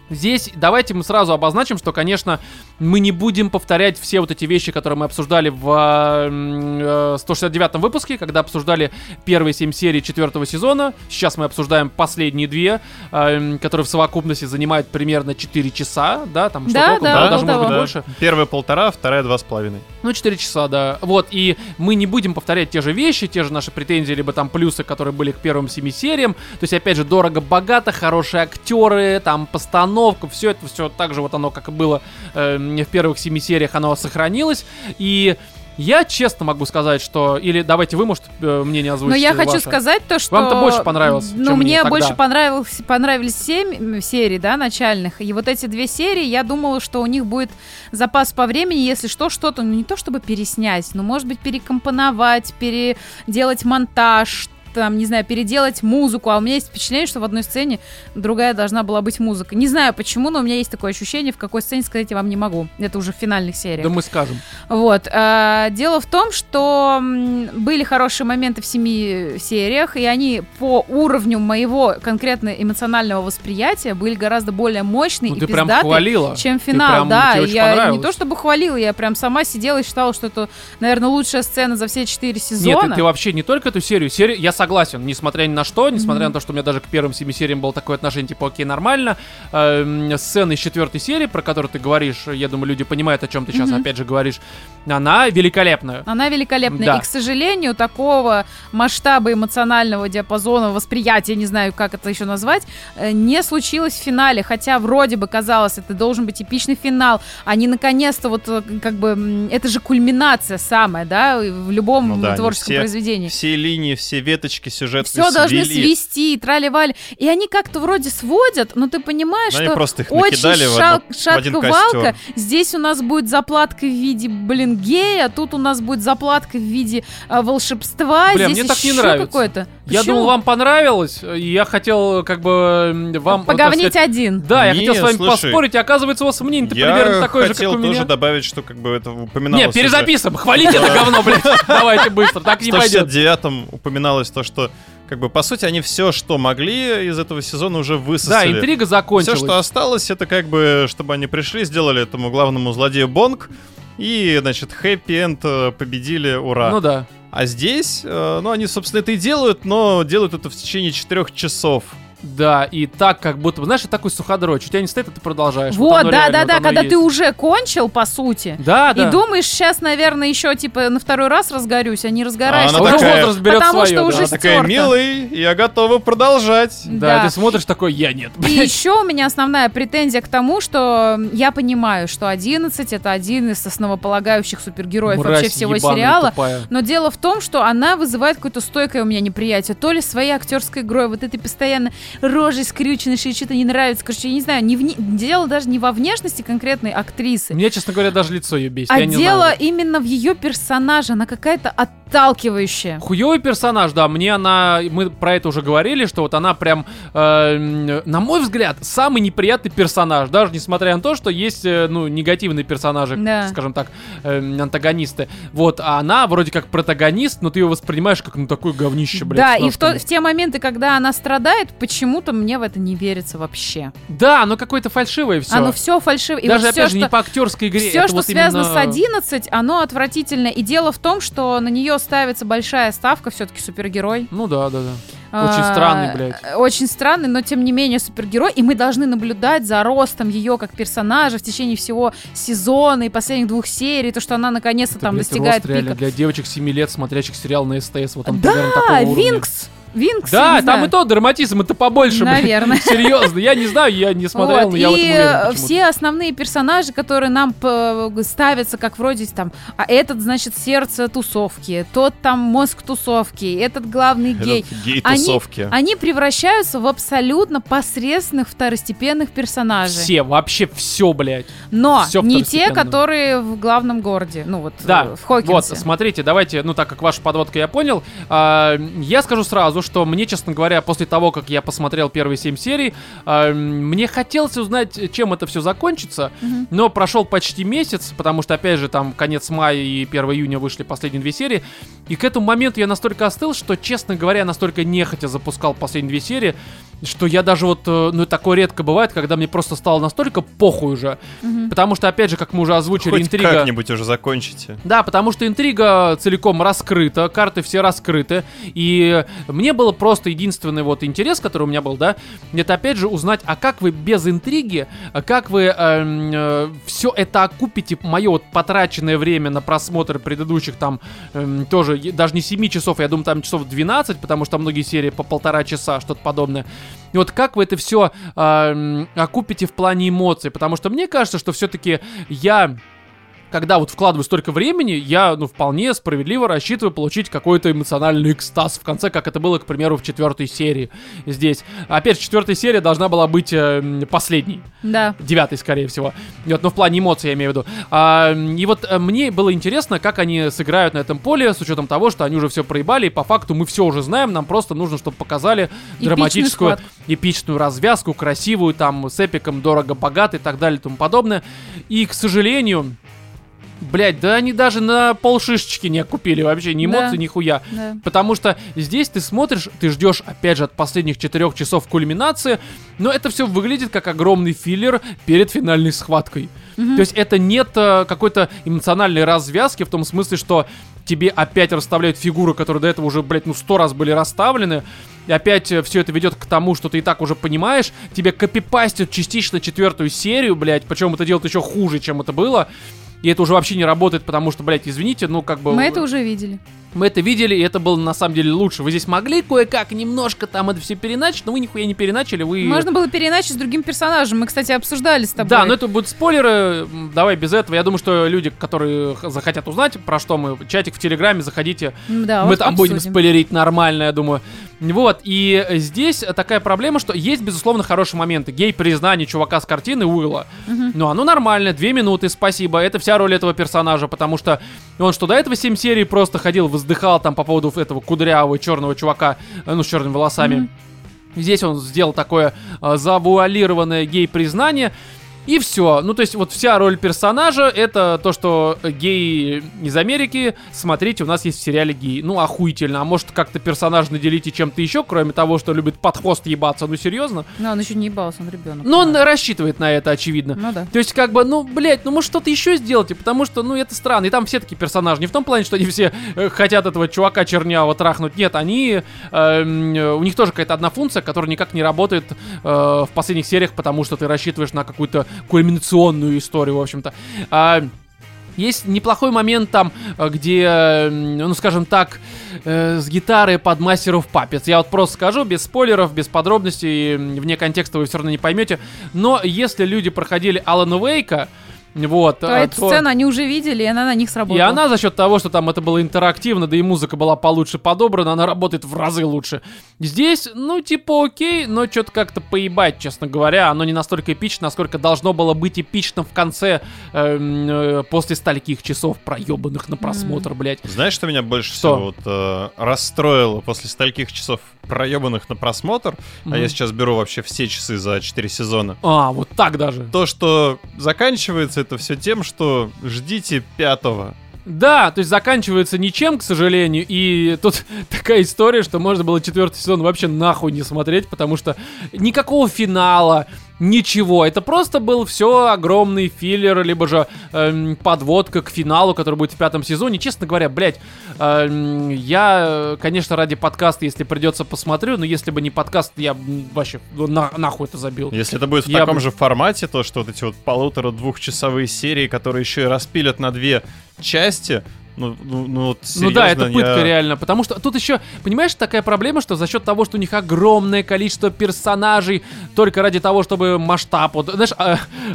Здесь давайте мы сразу обозначим, что, конечно, мы не будем повторять все вот эти вещи, которые мы обсуждали в э, м, э, 169-м выпуске, когда обсуждали первые 7 серий четвертого сезона. Сейчас мы обсуждаем последние две, м, которые в совокупности занимают примерно 4 часа, да, там что-то Да, около, да, да, даже может быть больше. Первая полтора, вторая два с половиной. Ну, 4 часа, да. Вот, и мы не будем повторять те же вещи, те же наши претензии, либо там плюсы, которые были к первым семи сериям. То есть, опять же, дорого-богато, хорошие актеры, там, постановка, все это, все так же вот оно, как и было э, в первых семи сериях, оно сохранилось. И я честно могу сказать, что... Или давайте вы, может, э, мнение Но озвучите я хочу ваше. сказать то, что... Вам-то больше понравилось, Ну, мне мне больше понравилось, понравились семь серий, да, начальных. И вот эти две серии, я думала, что у них будет запас по времени, если что, что-то, ну, не то чтобы переснять, но, может быть, перекомпоновать, переделать монтаж, там, не знаю, переделать музыку, а у меня есть впечатление, что в одной сцене другая должна была быть музыка. Не знаю почему, но у меня есть такое ощущение, в какой сцене сказать я вам не могу. Это уже в финальных сериях. Да мы скажем. Вот. а, дело в том, что были хорошие моменты в семи сериях, и они по уровню моего конкретно эмоционального восприятия были гораздо более мощные Ну, и ты прям пиздатые, хвалила. чем Ты финал. прям- да, тебе очень я не то чтобы хвалила, я прям сама сидела и считала, что это, наверное, лучшая сцена за все четыре Нет, сезона. ты, ты вообще не только эту серию, серию, я согласен, несмотря ни на что, несмотря на то, что у меня даже к первым семи сериям было такое отношение, типа, окей, нормально. Эм, сцена из четвертой серии, про которую ты говоришь, я думаю, люди понимают, о чем ты сейчас опять же говоришь, она великолепная. Она великолепная. Да. И, к сожалению, такого масштаба эмоционального диапазона восприятия, не знаю, как это еще назвать, э, не случилось в финале. Хотя вроде бы казалось, это должен быть эпичный финал. Они наконец-то вот э, как бы... Это же кульминация самая, да, в любом Ну да, творческом все- произведении. Все линии, все веточки сюжета Все должны свели. свести, трали-вали. И они как-то вроде сводят, но ты понимаешь, Но они что просто их очень шатко-валка. костер. Здесь у нас будет заплатка в виде, блин, он гей, а тут у нас будет заплатка в виде а, волшебства. Бля, Здесь мне так не нравится. какое-то. Я Почему? думал, вам понравилось, и я хотел как бы вам... э, Поговнить сказать, один. Да, я Не, хотел с вами слушай, поспорить, и оказывается, у вас мнение-то Я примерно такое же, как хотел у меня. тоже добавить, что как бы это упоминалось Не, перезаписываем, хвалите это говно, блядь. [laughs] Давайте быстро, так В не пойдет. 169-м упоминалось то, что как бы по сути они все, что могли из этого сезона уже Да, высосали. интрига Все, закончилась. что осталось, это как бы, чтобы они пришли, сделали этому главному злодею Бонг, и, значит, хэппи-энд победили, ура. Ну да. А здесь, э, ну, они, собственно, это и делают, но делают это в течение четырех часов. Да, и так как будто бы, знаешь, такой суходрочь. У тебя не стоит, а ты продолжаешь. Вот, оно да, реально, да, вот да, когда есть. ты уже кончил, по сути. Да, да. И думаешь, сейчас, наверное, еще типа на второй раз разгорюсь, а не разгораешься. А она такая- возраст берет потому свое, что да. уже Она такая, милый, я готова продолжать. Да, Да. ты смотришь такой, я нет, И [laughs] еще у меня основная претензия к тому, что я понимаю, что 11 это один из основополагающих супергероев Мразь вообще всего ебаная, сериала. тупая. Но дело в том, что она вызывает какое-то стойкое у меня неприятие. То ли своей актерской игрой, вот этой постоянно рожей скрюченной, что ей что-то не нравится. Короче, я не знаю, не в не- дело даже не во внешности конкретной актрисы. Мне, честно говоря, даже лицо ее бесит. А я дело именно в ее персонаже. Она какая-то отталкивающая. Хуёвый персонаж, да, мне она, мы про это уже говорили, что вот она прям, э, на мой взгляд, самый неприятный персонаж, даже несмотря на то, что есть, э, ну, негативные персонажи, Да. скажем так, э, антагонисты. Вот, а она вроде как протагонист, но ты ее воспринимаешь как, ну, такое говнище, блядь. да, и в, то- в те моменты, когда она страдает, почему-то мне в это не верится вообще. Да, оно какое-то фальшивое все. Оно все фальшиво. И Даже, вот опять всё, же, не по актерской игре. Все, что вот связано именно- с 11, оно отвратительно. И дело в том, что на нее ставится большая ставка, все-таки супергерой. Ну да, да, да. Очень А, странный, блядь. Очень странный, но тем не менее супергерой. И мы должны наблюдать за ростом ее как персонажа в течение всего сезона и последних двух серий. То, что она наконец-то там блядь, достигает рост реально пика. для девочек 7 лет, смотрящих сериал на СТС. Вот он Да. Винкс. Винкс. Да, не там знаю. и то драматизм, это побольше, блядь. Наверное. [laughs] Серьезно, я не знаю, я не смотрел, Вот, но я в этом и э, почему-то. все основные персонажи, которые нам ставятся как вроде там, а этот, значит, сердце тусовки, тот там мозг тусовки, этот главный гей. Этот Гей-тусовки. Они превращаются в абсолютно посредственных второстепенных персонажей. Все, вообще все, блядь. Но всё не те, которые в главном городе. Ну вот Да, э, в Хокинсе. вот, смотрите, давайте, ну так как ваша подводка я понял, а, я скажу сразу, что мне, честно говоря, после того, как я посмотрел первые семь серий, а, мне хотелось узнать, чем это все закончится, Мгм. но прошел почти месяц, потому что, опять же, там конец мая и 1 июня вышли последние две серии, и к этому моменту я настолько остыл, что, честно говоря, я настолько нехотя запускал последние две серии, что я даже вот, э, ну такое редко бывает, когда мне просто стало настолько похуй уже, Мгм. потому что, опять же, как мы уже озвучили, Хоть интрига... как-нибудь уже закончите. Да, потому что интрига целиком раскрыта, карты все раскрыты, и мне было просто единственный вот интерес, который у меня был, да, это опять же узнать, а как вы без интриги, а как вы все это окупите, мое вот потраченное время на просмотр предыдущих там эм, тоже, даже не 7 часов, я думаю, там часов 12, потому что многие серии по полтора часа, что-то подобное. И вот как вы это все окупите в плане эмоций, потому что мне кажется, что все-таки я когда вот вкладываю столько времени, я, ну, вполне справедливо рассчитываю получить какой-то эмоциональный экстаз в конце, как это было, к примеру, в четвертой серии здесь. Опять же, четвертая серия должна была быть э, последней, Да. девятой, скорее всего. Вот, но в плане эмоций я имею в виду. А, и вот э, мне было интересно, как они сыграют на этом поле, с учетом того, что они уже все проебали, и по факту мы все уже знаем, нам просто нужно, чтобы показали Эпичную драматическую, схватку. эпичную развязку, красивую, там, с эпиком, дорого-богато и так далее и тому подобное. И, к сожалению, блядь, да они даже на полшишечки не окупили вообще, ни Да. эмоций, ни хуя. Да. Потому что здесь ты смотришь, ты ждешь, опять же, от последних четырех часов кульминации, но это все выглядит как огромный филлер перед финальной схваткой. Мгм. То есть это нет э, какой-то эмоциональной развязки в том смысле, что тебе опять расставляют фигуры, которые до этого уже, блядь, ну сто раз были расставлены, и опять все это ведет к тому, что ты и так уже понимаешь, тебе копипастят частично четвертую серию, блядь, причем это делают еще хуже, чем это было. И это уже вообще не работает, потому что, блядь, извините, ну как бы... Мы это уже видели. Мы это видели, и это было на самом деле лучше. Вы здесь могли кое-как немножко там это все переначить, но вы нихуя не переначали, вы... Можно было переначить с другим персонажем. Мы, кстати, обсуждали с тобой. Да, но это будут спойлеры. Давай без этого. Я думаю, что люди, которые захотят узнать, про что мы, чатик в Телеграме, заходите. Да, мы вот там будем обсудим. спойлерить нормально, я думаю. Вот, и здесь такая проблема, что есть, безусловно, хорошие моменты. Гей-признание чувака с картины Уилла. Мгм. Ну, оно нормально, две минуты, спасибо. Это вся роль этого персонажа, потому что он что, до этого 7 серий просто ходил, воздыхал там по поводу этого кудрявого черного чувака, э, ну, с черными волосами. Мгм. Здесь он сделал такое э, завуалированное гей-признание. И все. Ну, то есть, вот вся роль персонажа это то, что гей из Америки, смотрите, у нас есть в сериале гей. Ну, охуительно. А может, как-то персонаж наделите чем-то еще, кроме того, что любит под хвост ебаться. Ну, серьезно? Ну, он еще не ебался, он ребенок. Ну, он рассчитывает на это, очевидно. Ну да. То есть, как бы, ну, блядь, ну, может, что-то еще сделайте, потому что, ну, это странно. И там все такие персонажи. Не в том плане, что они все э, хотят этого чувака чернявого трахнуть. Нет, они... э, м, э, у них тоже какая-то одна функция, которая никак не работает э, в последних сериях, потому что ты рассчитываешь на какую-то кульминационную историю, в общем-то. А, есть неплохой момент там, э, где, ну скажем так, э, с гитарой под of Puppets. Я вот просто скажу, без спойлеров, без подробностей, вне контекста вы все равно не поймете. Но если люди проходили Алана Вейка, вот, То э, эту сцену они уже видели, и она на них и сработала. она за счет того, что там это было интерактивно, да и музыка была получше подобрана, она работает в разы лучше. Здесь, ну, типа окей, но что-то как-то поебать, честно говоря. Оно не настолько эпично, насколько должно было быть эпично в конце, эм, э, после стольких часов проебанных на просмотр, блядь. Знаешь, что меня больше Что? всего вот, э, расстроило после стольких часов проебанных на просмотр? Мгм. А я сейчас беру вообще все часы за 4 сезона. А, вот так даже. То, что заканчивается это все тем, что ждите пятого. Да, то есть заканчивается ничем, к сожалению, и тут [laughs] такая история, что можно было четвертый сезон вообще нахуй не смотреть, потому что никакого финала, ничего. Это просто был все огромный филлер, либо же эм, подводка к финалу, который будет в пятом сезоне. Честно говоря, блядь, эм, я, конечно, ради подкаста, если придется, посмотрю, но если бы не подкаст, я вообще на- нахуй это забил. Если это будет в Я таком бы- же формате, то что вот эти вот полутора-двухчасовые серии, которые еще и распилят на две части, ну, ну, ну вот Ну да, это серьезно, пытка я- реально, потому что тут еще, понимаешь, такая проблема, что за счет того, что у них огромное количество персонажей, только ради того, чтобы масштаб, вот, знаешь,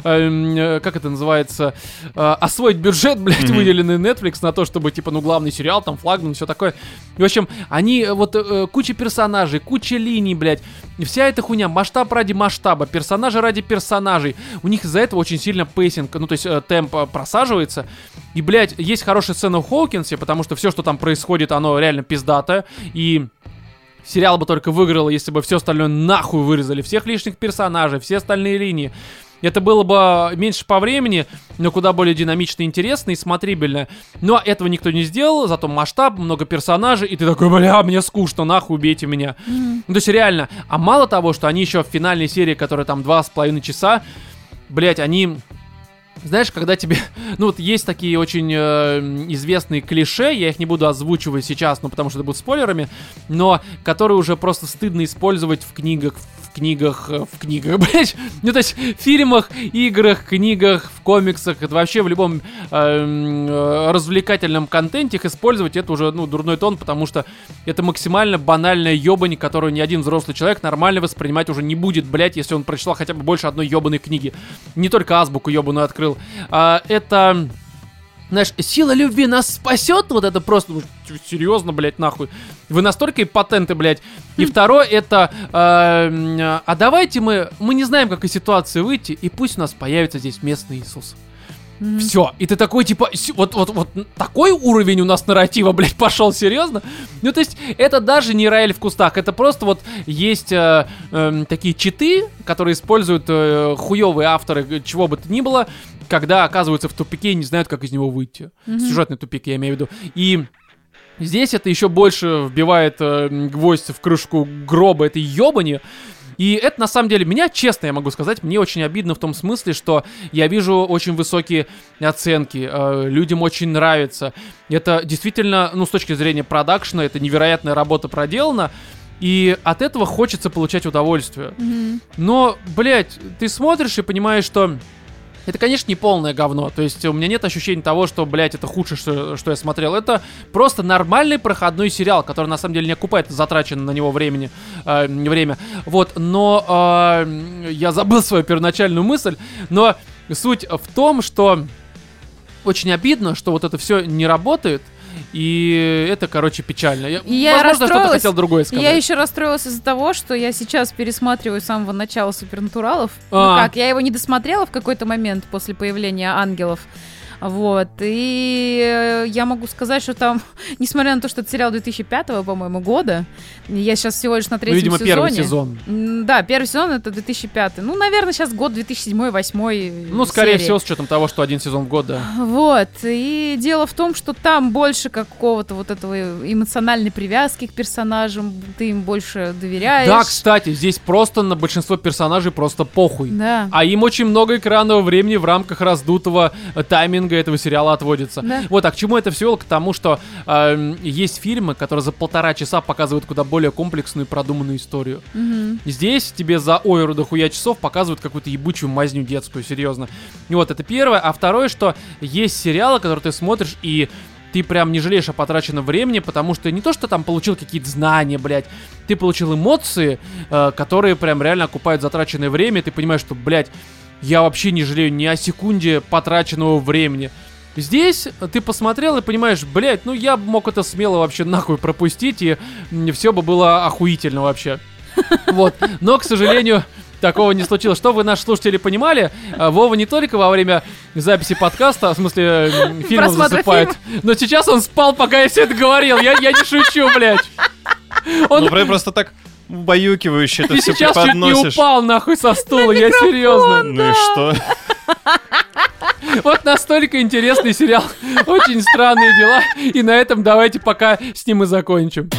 эм, э, как это называется, э, освоить бюджет, блядь, Мгм. выделенный Netflix на то, чтобы, типа, ну, главный сериал, там, флагман, все такое. В общем, они, э, вот, э, куча персонажей, куча линий, блядь, и вся эта хуйня, масштаб ради масштаба, персонажи ради персонажей, у них из-за этого очень сильно pacing, ну, то есть э, темп э, просаживается, и, блядь, есть хорошая сцена в Хоукинсе, потому что все, что там происходит, оно реально пиздатое. И сериал бы только выиграл, если бы все остальное нахуй вырезали. Всех лишних персонажей, все остальные линии. Это было бы меньше по времени, но куда более динамично, интересно и смотрибельно. Но этого никто не сделал, зато масштаб, много персонажей, и ты такой, бля, мне скучно, нахуй убейте меня. Ну, то есть реально. А мало того, что они еще в финальной серии, которая там два с половиной часа, блять, они... Знаешь, когда тебе... [laughs] Ну, вот есть такие очень э, известные клише, я их не буду озвучивать сейчас, ну, потому что это будут спойлерами, но которые уже просто стыдно использовать в книгах, в книгах, э, в книгах, [laughs] блядь. Ну, то есть в фильмах, играх, книгах, в комиксах, это вообще в любом э, м, э, развлекательном контенте их использовать, это уже, ну, дурной тон, потому что это максимально банальная ебань, которую ни один взрослый человек нормально воспринимать уже не будет, блядь, если он прочитал хотя бы больше одной ебаной книги. Не только азбуку ебаную открыл. А, это... Знаешь, сила любви нас спасет, вот это просто, ну, серьезно, блядь, нахуй. Вы настолько импотенты, блядь. И второе, это, э, а давайте мы, мы не знаем, как из ситуации выйти, и пусть у нас появится здесь местный Иисус. Мгм. Все. И ты такой, типа, вот, вот, вот такой уровень у нас нарратива, [laughs] блядь, пошел, серьезно? Ну, то есть, это даже не Раэль в кустах, это просто вот есть э, эм, такие читы, которые используют э, хуевые авторы, э, чего бы то ни было, когда оказываются в тупике и не знают, как из него выйти. Мгм. Сюжетный тупик, я имею в виду. И здесь это еще больше вбивает э, гвоздь в крышку гроба этой ебани. И это на самом деле меня, честно я могу сказать, мне очень обидно в том смысле, что я вижу очень высокие оценки, э, людям очень нравится. Это действительно, ну, с точки зрения продакшена, это невероятная работа проделана. И от этого хочется получать удовольствие. Мгм. Но, блядь, ты смотришь и понимаешь, что это, конечно, не полное говно. То есть у меня нет ощущения того, что, блядь, это худшее, что, что я смотрел. Это просто нормальный проходной сериал, который на самом деле не окупает затраченное на него времени, э, время. Вот, но э, я забыл свою первоначальную мысль. Но суть в том, что очень обидно, что вот это все не работает. И это, короче, печально. Я, я возможно, что-то хотел другое сказать. Я еще расстроилась из-за того, что я сейчас пересматриваю с самого начала Супернатуралов. Ну А. как, я его не досмотрела в какой-то момент после появления ангелов. Вот, и э, я могу сказать, что там, [laughs] несмотря на то, что это сериал 2005, по-моему, года, я сейчас всего лишь на ну, третьем видимо, сезоне. первый сезон. Да, первый сезон это 2005. Ну, наверное, сейчас год 2007-2008. Ну, скорее серии. всего, с учетом того, что один сезон в год, да. Вот, и дело в том, что там больше какого-то вот этого эмоциональной привязки к персонажам, ты им больше доверяешь. Да, кстати, здесь просто на большинство персонажей просто похуй. Да. А им очень много экранного времени в рамках раздутого э, тайминга этого сериала отводится. Да. Вот, а к чему это все? К тому, что эм, есть фильмы, которые за полтора часа показывают куда более комплексную и продуманную историю. Мгм. Здесь тебе за ойру дохуя часов показывают какую-то ебучую мазню детскую, серьезно. И вот это первое. А второе, что есть сериалы, которые ты смотришь и ты прям не жалеешь о потраченном времени, потому что не то, что там получил какие-то знания, блядь, ты получил эмоции, э, которые прям реально окупают затраченное время, и ты понимаешь, что, блядь, я вообще не жалею ни о секунде потраченного времени. Здесь ты посмотрел и понимаешь, блядь, ну я бы мог это смело вообще нахуй пропустить, и все бы было охуительно вообще. [laughs] Вот. Но, к сожалению, такого не случилось. Что вы, наши слушатели, понимали? а, Вова не только во время записи подкаста, в смысле, Просмотра засыпает, но сейчас он спал, пока я все это говорил. Я, я не шучу, блядь. Он Ну, про- просто так убаюкивающе это ты все сейчас чуть не преподносишь. упал нахуй со стула, я серьезно. Ну и что? Вот настолько интересный сериал. Очень странные дела. И на этом давайте пока с ним и закончим.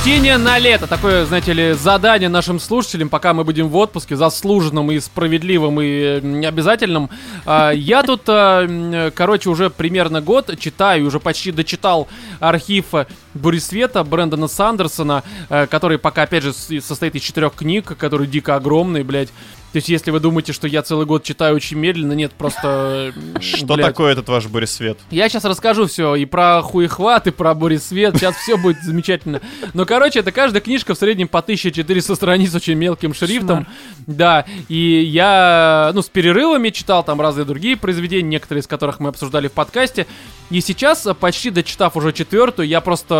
Чтение на лето. Такое, знаете ли, задание нашим слушателям, пока мы будем в отпуске, заслуженным и справедливым и э, обязательным. А, Я тут, а, короче, уже примерно год читаю, уже почти дочитал архив Бурисвета Брэндона Сандерсона, э, который пока, опять же, состоит из четырех книг, который дико огромный, блядь. То есть, если вы думаете, что я целый год читаю очень медленно, нет, просто... [laughs] Что блядь. такое этот ваш буресвет? Я сейчас расскажу все и про хуехват, и про Борисвет. Сейчас все будет замечательно. Но, короче, это каждая книжка в среднем по 1400 страниц очень мелким шрифтом. Да, и я, ну, с перерывами читал там разные другие произведения, некоторые из которых мы обсуждали в подкасте. И сейчас, э, почти дочитав уже четвертую, я просто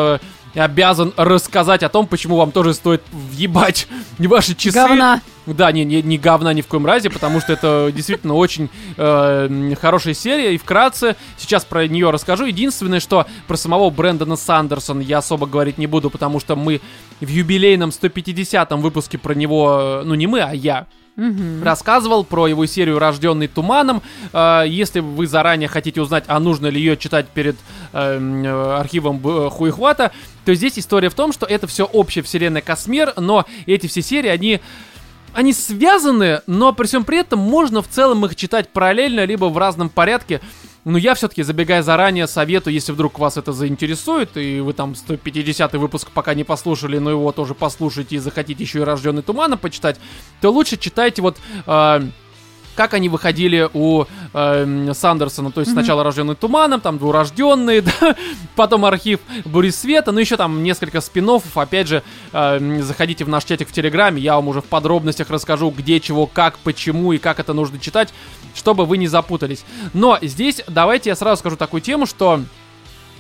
обязан рассказать о том, почему вам тоже стоит въебать ваши часы. Говна. Да, не, не, не говна ни в коем разе, потому что это действительно очень э, хорошая серия. И вкратце сейчас про нее расскажу. Единственное, что про самого Брэндона Сандерсона я особо говорить не буду, потому что мы в юбилейном 150-м выпуске про него, э, ну не мы, а я, Мгм. рассказывал про его серию «Рожденный туманом». Э, Если вы заранее хотите узнать, а нужно ли ее читать перед э, м, э, архивом э, Хуихвата, то здесь история в том, что это все общая вселенная Космер, но эти все серии, они они связаны, но при всем при этом можно в целом их читать параллельно, либо в разном порядке. Но я все-таки, забегая заранее, советую, если вдруг вас это заинтересует, и вы там 150 выпуск пока не послушали, но его тоже послушайте и захотите еще и «Рожденный туманом» почитать, то лучше читайте вот... э, как они выходили у э, Сандерсона, то есть сначала рожденный туманом, там двурожденные, [laughs] да, потом архив Бури Света, ну еще там несколько спин опять же, э, заходите в наш чатик в Телеграме, я вам уже в подробностях расскажу, где, чего, как, почему и как это нужно читать, чтобы вы не запутались. Но здесь давайте я сразу скажу такую тему, что,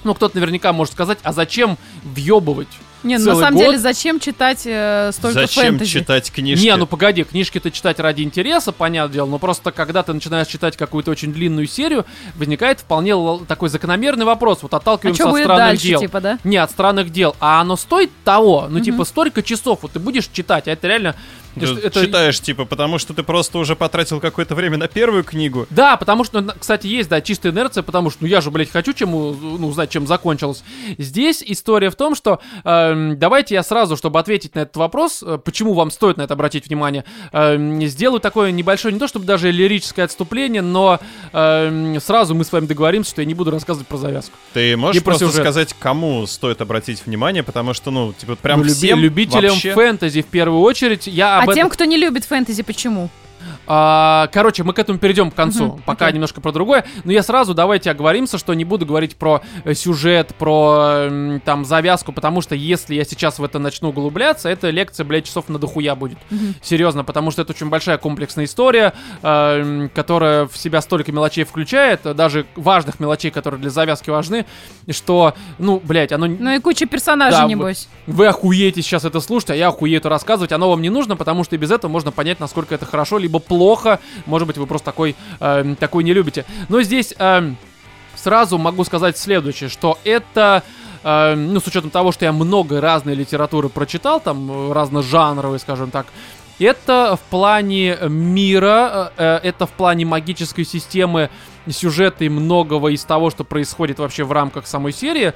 ну, кто-то наверняка может сказать, а зачем въебывать? Не, ну, на самом год? деле, зачем читать э, столько Зачем фэнтези? читать книжки? Не, ну погоди, книжки-то читать ради интереса, понятное дело, но просто когда ты начинаешь читать какую-то очень длинную серию, возникает вполне такой закономерный вопрос. Вот А отталкиваемся что от будет странных дальше, дел. типа, да? Не, от странных дел. А оно стоит того? Ну, типа, столько часов, вот ты будешь читать, а это реально... Ты это- читаешь, типа, потому что ты просто уже потратил какое-то время на первую книгу. Да, потому что, кстати, есть, да, чистая инерция, потому что, ну, я же, блядь, хочу чем, ну, узнать, чем закончилось. Здесь история в том, что, эм, давайте я сразу, чтобы ответить на этот вопрос, э, почему вам стоит на это обратить внимание, эм, сделаю такое небольшое, не то чтобы даже лирическое отступление, но эм, сразу мы с вами договоримся, что я не буду рассказывать про завязку. Ты можешь про просто сюжет. сказать, кому стоит обратить внимание, потому что, ну, типа, прям Ну, люби- всем любителям вообще? фэнтези в первую очередь, я А об этом... тем, кто не любит фэнтези, почему? А, короче, мы к этому перейдем к концу. Мгм, Пока окей. немножко про другое. Но я сразу давайте оговоримся, что не буду говорить про э, сюжет, про там завязку, потому что если я сейчас в это начну углубляться, эта лекция, блядь, часов на дохуя будет. Мгм. Серьезно, потому что это очень большая комплексная история, э, которая в себя столько мелочей включает, даже важных мелочей, которые для завязки важны, что, ну, блядь, оно... Ну и куча персонажей, Да, небось. Вы охуеете сейчас это слушать, а я охуею это рассказывать. Оно вам не нужно, потому что и без этого можно понять, насколько это хорошо, либо плохо. Может быть, вы просто такой, эм, такой не любите. Но здесь эм, сразу могу сказать следующее, что это... эм, ну, с учетом того, что я много разной литературы прочитал, там, э, разножанровой, скажем так, это в плане мира, э, э, это в плане магической системы, сюжета и многого из того, что происходит вообще в рамках самой серии.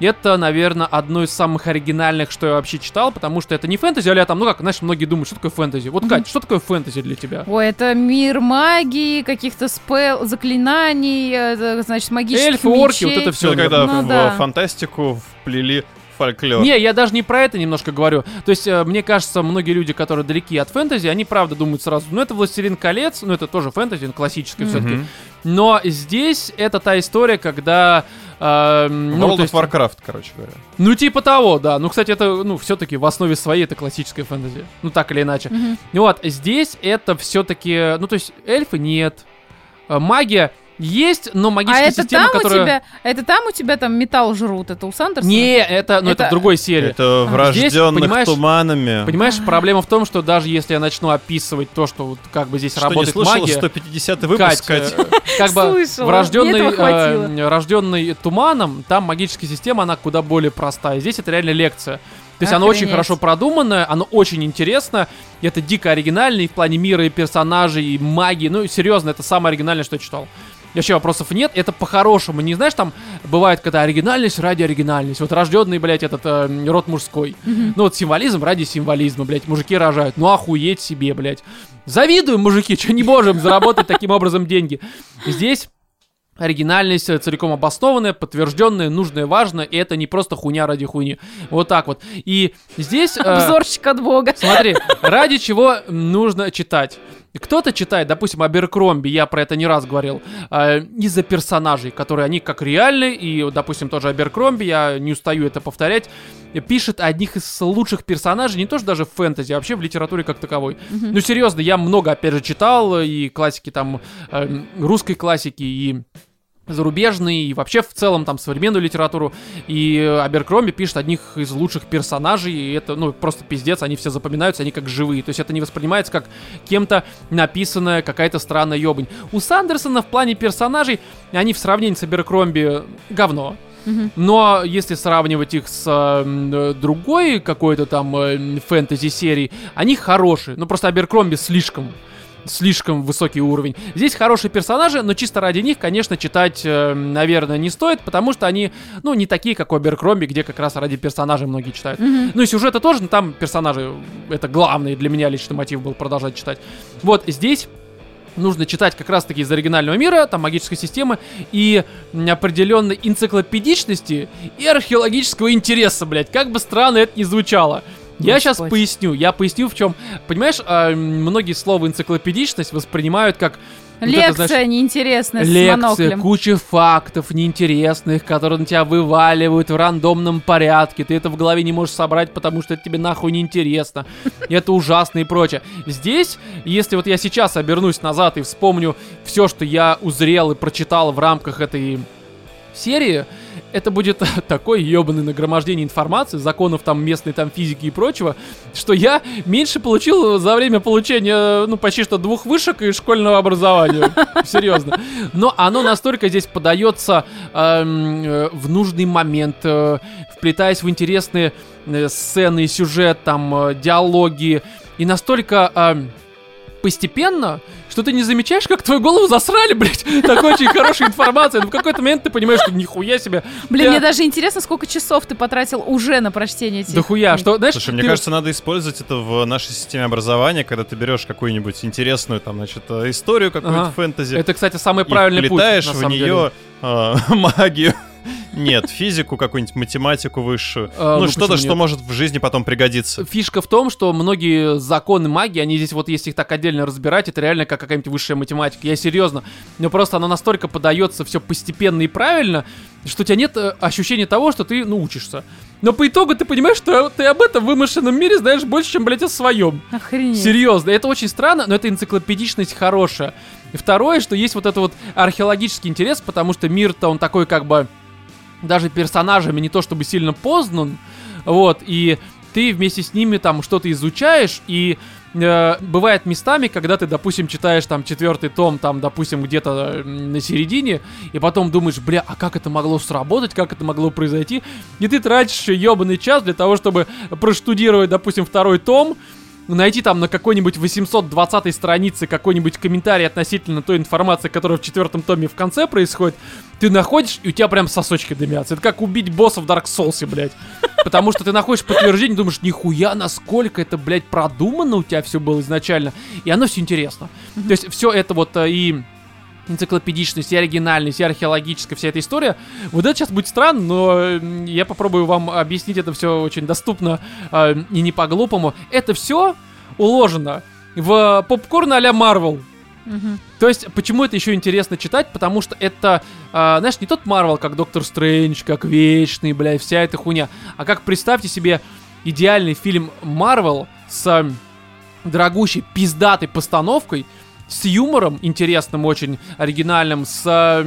Это, наверное, одно из самых оригинальных, что я вообще читал, потому что это не фэнтези, а там, ну как, знаешь, многие думают, что такое фэнтези. Вот. Кать, что такое фэнтези для тебя? Ой, это мир магии, каких-то спел, заклинаний, э, значит, магических Эльфы, орки, мечей. вот это все. Все, когда Ну в да. фантастику вплели фольклор. Не, я даже не про это немножко говорю. То есть, э, мне кажется, многие люди, которые далеки от фэнтези, они правда думают сразу, ну это «Властелин колец», ну это тоже фэнтези, ну, классическое Мгм. все-таки. Но здесь это та история, когда... э, ну, World то of есть- Warcraft, короче говоря. Ну, типа того, да. Ну, кстати, это, ну, все-таки в основе своей это классическая фэнтези. Ну, так или иначе. Ну Вот, здесь это все-таки, ну, то есть эльфы нет, э, магия есть, но А магическая это система, там которая... у тебя, это там у тебя там металл жрут, это у Сандерсона? Не, это, ну, это, Это- в другой серии. Это А, здесь, врожденных понимаешь, туманами. Понимаешь, проблема в том, что даже если я начну описывать то, что вот как бы здесь Что, не работает слышала магия... 150 выпуск, Кать, э, как бы врожденный, э, рожденный туманом, там магическая система, она куда более простая. Здесь это реально лекция. То есть оно очень Охренеть. хорошо продуманное, оно очень интересно, и это дико оригинально и в плане мира, и персонажей, и магии. Ну, серьезно, это самое оригинальное, что я читал. Вообще вопросов нет, это по-хорошему. Не знаешь, там бывает, когда оригинальность ради оригинальности. Вот рожденный, блядь, этот э, род мужской. Ну вот символизм ради символизма, блядь. Мужики рожают. Ну охуеть себе, блядь. Завидуем, мужики, что не можем заработать таким образом деньги. Здесь оригинальность э, целиком обоснованная, подтвержденная, нужная, важная, и это не просто хуйня ради хуйни. Вот так вот. И здесь... э, Обзорчик от бога. Смотри, ради чего нужно читать. Кто-то читает, допустим, Аберкромби, я про это не раз говорил, э, из-за персонажей, которые они как реальные, и, допустим, тоже Аберкромби, я не устаю это повторять, пишет одних из лучших персонажей, не то что даже в фэнтези, а вообще в литературе как таковой. Ну, серьезно, я много, опять же, читал, и классики там, э, русской классики, и зарубежный и вообще в целом там современную литературу. И э, Аберкромби пишет одних из лучших персонажей, и это, ну, просто пиздец, они все запоминаются, они как живые. То есть это не воспринимается как кем-то написанная какая-то странная ёбань. У Сандерсона в плане персонажей, они в сравнении с Аберкромби говно. Но если сравнивать их с э, другой какой-то там э, фэнтези-серией, они хорошие. Ну просто Аберкромби слишком слишком высокий уровень. Здесь хорошие персонажи, но чисто ради них, конечно, читать, э, наверное, не стоит, потому что они, ну, не такие, как у Аберкромби, где как раз ради персонажей многие читают. Мгм. Ну и сюжета тоже, но там персонажи, это главный для меня личный мотив был продолжать читать. Вот здесь нужно читать как раз-таки из оригинального мира, там магической системы и определенной энциклопедичности и археологического интереса, блядь. Как бы странно это ни звучало. Я сейчас поясню, я поясню в чем. Понимаешь, м, многие слова энциклопедичность воспринимают как вот это, Лекция знаешь, неинтересная с Лекция, моноклем. куча фактов неинтересных, которые на тебя вываливают в рандомном порядке. Ты это в голове не можешь собрать, потому что это тебе нахуй не интересно. И это ужасно и прочее. Здесь, если вот я сейчас обернусь назад и вспомню все, что я узрел и прочитал в рамках этой серии, это будет [laughs] такое ебаное нагромождение информации, законов там местной там физики и прочего, что я меньше получил за время получения, ну, почти что двух вышек и школьного образования. [laughs] Серьезно. Но оно настолько здесь подается эм, э, в нужный момент, э, вплетаясь в интересные э, сцены, сюжет, там, э, диалоги, и настолько эм, постепенно, что ты не замечаешь, как твою голову засрали, блядь, [laughs] такой очень хорошей информацией. Но в какой-то момент ты понимаешь, что нихуя себе. Блин, Я- мне даже интересно, сколько часов ты потратил уже на прочтение этих Да хуя, книг. что, знаешь, Слушай, мне кажется, надо использовать это в нашей системе образования, когда ты берешь какую-нибудь интересную, там, значит, э, историю какую-то Ага. фэнтези, это, кстати, самый правильный путь, на в деле. нее э, [laughs] магию. Нет, физику, какую-нибудь математику высшую. А, ну, ну, что-то, что может в жизни потом пригодиться. Фишка в том, что многие законы магии, они здесь вот, если их так отдельно разбирать, это реально как какая-нибудь высшая математика. Я серьезно. Но просто оно настолько подается все постепенно и правильно, что у тебя нет э, ощущения того, что ты, ну, учишься. Но по итогу ты понимаешь, что ты об этом вымышленном мире знаешь больше, чем, блядь, о своем. Охренеть. Серьезно, это очень странно, но это энциклопедичность хорошая. И второе, что есть вот это вот археологический интерес, потому что мир-то он такой как бы даже персонажами не то чтобы сильно познан, вот, и ты вместе с ними там что-то изучаешь, и э, бывает местами, когда ты, допустим, читаешь там четвертый том, там, допустим, где-то на середине, и потом думаешь, бля, а как это могло сработать, как это могло произойти, и ты тратишь ебаный час для того, чтобы проштудировать, допустим, второй том, найти там на какой-нибудь 820 странице какой-нибудь комментарий относительно той информации, которая в четвертом томе в конце происходит, ты находишь, и у тебя прям сосочки дымятся. Это как убить босса в Dark Souls, блядь. Потому что ты находишь подтверждение, думаешь, нихуя, насколько это, блядь, продумано у тебя все было изначально. И оно все интересно. То есть все это вот э, и энциклопедичность, и оригинальность, и археологическая вся эта история. Вот это сейчас будет странно, но э, я попробую вам объяснить это все очень доступно э, и не по-глупому. Это все уложено в попкорн а-ля Марвел. Мгм. То есть, почему это еще интересно читать? Потому что это, а, знаешь, не тот Марвел, как Доктор Стрэндж, как Вечный, блядь, вся эта хуйня. А как, представьте себе, идеальный фильм Марвел с м, дорогущей, пиздатой постановкой, с юмором интересным, очень оригинальным, с,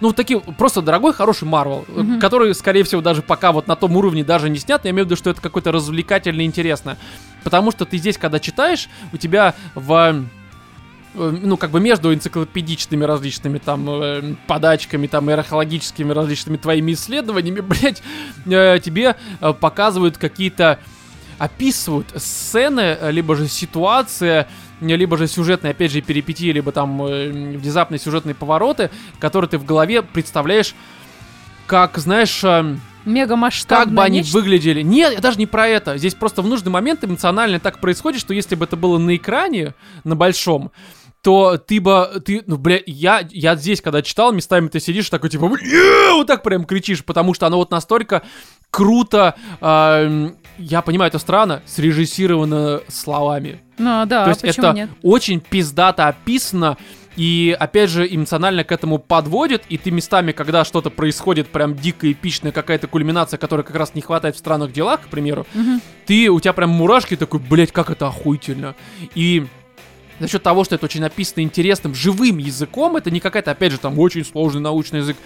ну, таким, просто дорогой, хороший Марвел, Мгм. который, скорее всего, даже пока вот на том уровне даже не снят, я имею в виду, что это какое-то развлекательное, интересное. Потому что ты здесь, когда читаешь, у тебя в э, ну, как бы между энциклопедичными различными там э, подачками, там, и археологическими различными твоими исследованиями, [laughs] блядь, э, тебе э, показывают какие-то описывают сцены, либо же ситуация, э, либо же сюжетные, опять же, перипетии, либо там э, внезапные сюжетные повороты, которые ты в голове представляешь как, знаешь, э, Мега масштабно. как бы они выглядели. Нет, даже не про это. Здесь просто в нужный момент эмоционально так происходит, что если бы это было на экране, на большом, то ты бы, ты, ну, бля, я, я здесь, когда читал, местами ты сидишь такой, типа, вот так прям кричишь, потому что оно вот настолько круто, эм, я понимаю, это странно, срежиссировано словами. Ну да, То есть это нет? очень пиздато описано, и опять же эмоционально к этому подводит, и ты местами, когда что-то происходит, прям дико эпичная какая-то кульминация, которой как раз не хватает в странных делах, к примеру, Мгм. ты, у тебя прям мурашки такой, блять, как это охуительно. И за счет того, что это очень написано интересным, живым языком, это не какая-то, опять же, там очень сложный научный язык,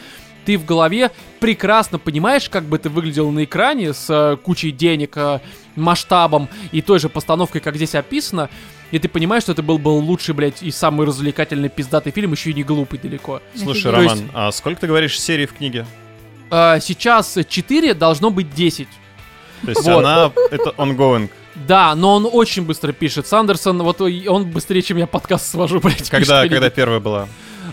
ты в голове прекрасно понимаешь, как бы это выглядело на экране с э, кучей денег, э, масштабом и той же постановкой, как здесь описано, и ты понимаешь, что это был бы лучший, блядь, и самый развлекательный пиздатый фильм, еще и не глупый далеко. Слушай, Офигеть. Роман, есть- а сколько ты говоришь серий в книге? Э, сейчас 4, должно быть 10. То есть Вот. она, это ongoing. Да, но он очень быстро пишет. Сандерсон, вот он быстрее, чем я подкаст свожу, блядь. Когда, когда первая была?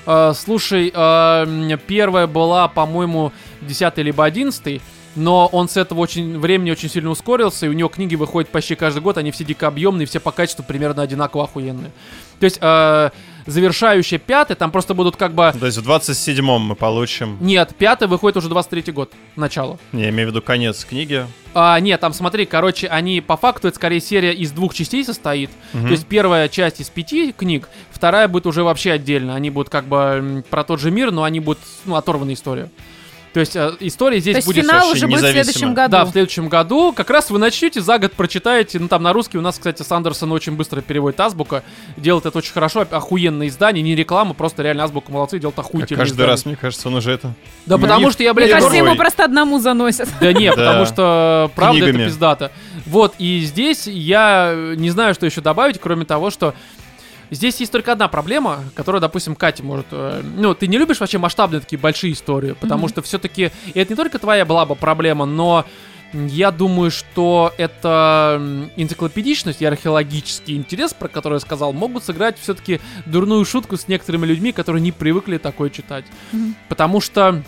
Э, слушай, э, первая была, по-моему, 10 либо 11 но он с этого очень времени очень сильно ускорился, и у него книги выходят почти каждый год, они все дико объемные, все по качеству примерно одинаково охуенные. То есть, э, завершающая пятая, там просто будут как бы... То есть в 27-м мы получим... Нет, пятая выходит уже 23 год, начало. Не, я имею в виду конец книги. А, нет, там смотри, короче, они по факту, это скорее серия из двух частей состоит. Мгм. То есть первая часть из пяти книг, вторая будет уже вообще отдельно. Они будут как бы про тот же мир, но они будут, ну, оторванная история. То есть э, история здесь То есть будет... финал вообще уже будет в независимо. следующем году. Да, в следующем году. Как раз вы начнете, за год прочитаете. Ну, там на русский у нас, кстати, Сандерсон очень быстро переводит азбука. Делает это очень хорошо. Охуенное издание, не реклама, просто реально азбука молодцы, делают Как охуительное каждый издание. раз, мне кажется, он уже это... Да, Мне потому что я, Мне блядь, кажется, Второй. ему просто одному заносят. Да не, потому что правда Книгами. это пиздато. Вот, и здесь я э, не знаю, что еще добавить, кроме того, что здесь есть только одна проблема, которая, допустим, Катя может... э, ну, ты не любишь вообще масштабные такие большие истории, потому Мгм. что все-таки... И это не только твоя была бы проблема, но я думаю, что это энциклопедичность и археологический интерес, про который я сказал, могут сыграть все-таки дурную шутку с некоторыми людьми, которые не привыкли такое читать. Мгм. Потому что